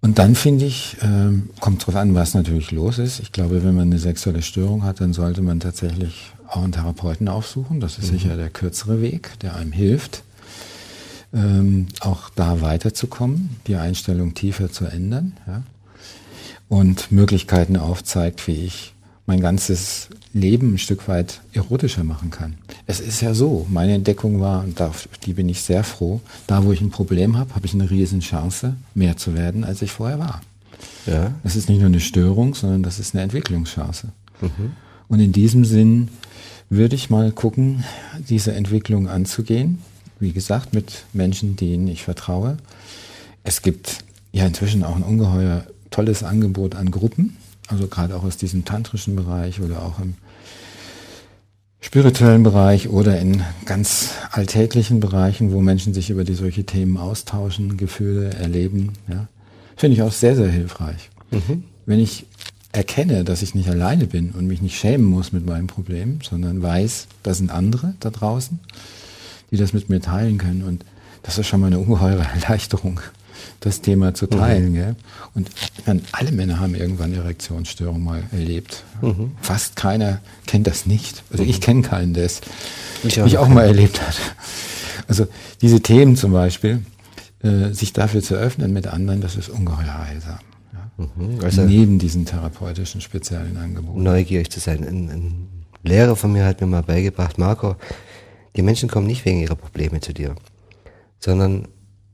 Und dann finde ich, ähm, kommt drauf an, was natürlich los ist. Ich glaube, wenn man eine sexuelle Störung hat, dann sollte man tatsächlich auch einen Therapeuten aufsuchen. Das ist mhm. sicher der kürzere Weg, der einem hilft, ähm, auch da weiterzukommen, die Einstellung tiefer zu ändern. Ja? Und Möglichkeiten aufzeigt, wie ich mein ganzes Leben ein Stück weit erotischer machen kann. Es ist ja so, meine Entdeckung war, und auf die bin ich sehr froh, da wo ich ein Problem habe, habe ich eine riesen Chance, mehr zu werden, als ich vorher war. Ja. Das ist nicht nur eine Störung, sondern das ist eine Entwicklungschance. Mhm. Und in diesem Sinn würde ich mal gucken, diese Entwicklung anzugehen. Wie gesagt, mit Menschen, denen ich vertraue. Es gibt ja inzwischen auch ein ungeheuer tolles Angebot an Gruppen also gerade auch aus diesem tantrischen Bereich oder auch im spirituellen Bereich oder in ganz alltäglichen Bereichen, wo Menschen sich über die solche Themen austauschen, Gefühle erleben, ja, finde ich auch sehr, sehr hilfreich. Mhm. Wenn ich erkenne, dass ich nicht alleine bin und mich nicht schämen muss mit meinem Problem, sondern weiß, da sind andere da draußen, die das mit mir teilen können und das ist schon mal eine ungeheure *laughs* Erleichterung das Thema zu teilen. Mhm. Und meine, alle Männer haben irgendwann Erektionsstörung mal erlebt. Mhm. Fast keiner kennt das nicht. Also mhm. ich kenne keinen, der es ich auch, auch mal erlebt hat. Also diese Themen zum Beispiel, äh, sich dafür zu öffnen mit anderen, das ist ungeheuer heilsam. Ja? Mhm. Also Neben diesen therapeutischen speziellen Angeboten. Neugierig zu sein. Ein, ein Lehrer von mir hat mir mal beigebracht, Marco, die Menschen kommen nicht wegen ihrer Probleme zu dir, sondern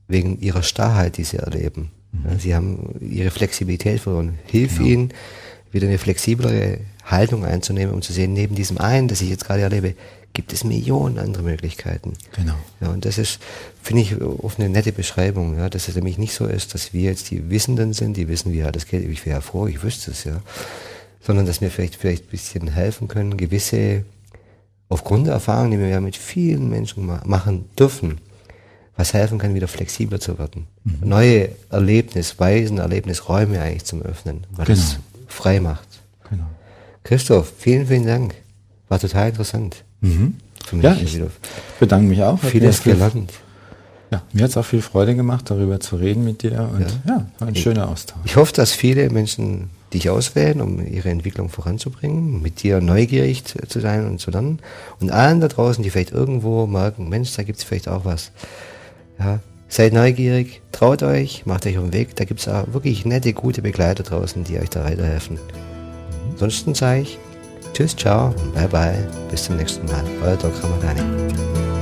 wegen ihrer Starrheit, die sie erleben. Mhm. sie haben ihre Flexibilität verloren. Hilf genau. ihnen, wieder eine flexiblere Haltung einzunehmen, um zu sehen, neben diesem einen, das ich jetzt gerade erlebe, gibt es Millionen andere Möglichkeiten. Genau. Ja, und das ist, finde ich, oft eine nette Beschreibung, ja, dass es nämlich nicht so ist, dass wir jetzt die Wissenden sind, die wissen, wie alles geht, ich wäre froh, ich wüsste es, ja. Sondern dass wir vielleicht, vielleicht ein bisschen helfen können, gewisse, aufgrund der Erfahrungen, die wir ja mit vielen Menschen machen dürfen, was helfen kann, wieder flexibler zu werden. Mhm. Neue Erlebnisweisen, Erlebnisräume eigentlich zum Öffnen, weil genau. es frei macht. Genau. Christoph, vielen, vielen Dank. War total interessant. Mhm. Ja, ich bedanke mich auch. Vieles gelernt. Ja, mir hat es auch viel Freude gemacht, darüber zu reden mit dir und ja, ja ein ich, schöner Austausch. Ich hoffe, dass viele Menschen dich auswählen, um ihre Entwicklung voranzubringen, mit dir neugierig zu sein und zu lernen. Und allen da draußen, die vielleicht irgendwo merken, Mensch, da gibt es vielleicht auch was. Ja, seid neugierig, traut euch, macht euch auf den Weg. Da gibt es auch wirklich nette, gute Begleiter draußen, die euch da weiterhelfen. Ansonsten sage ich Tschüss, ciao und bye bye. Bis zum nächsten Mal. Euer Dr. Ramadani.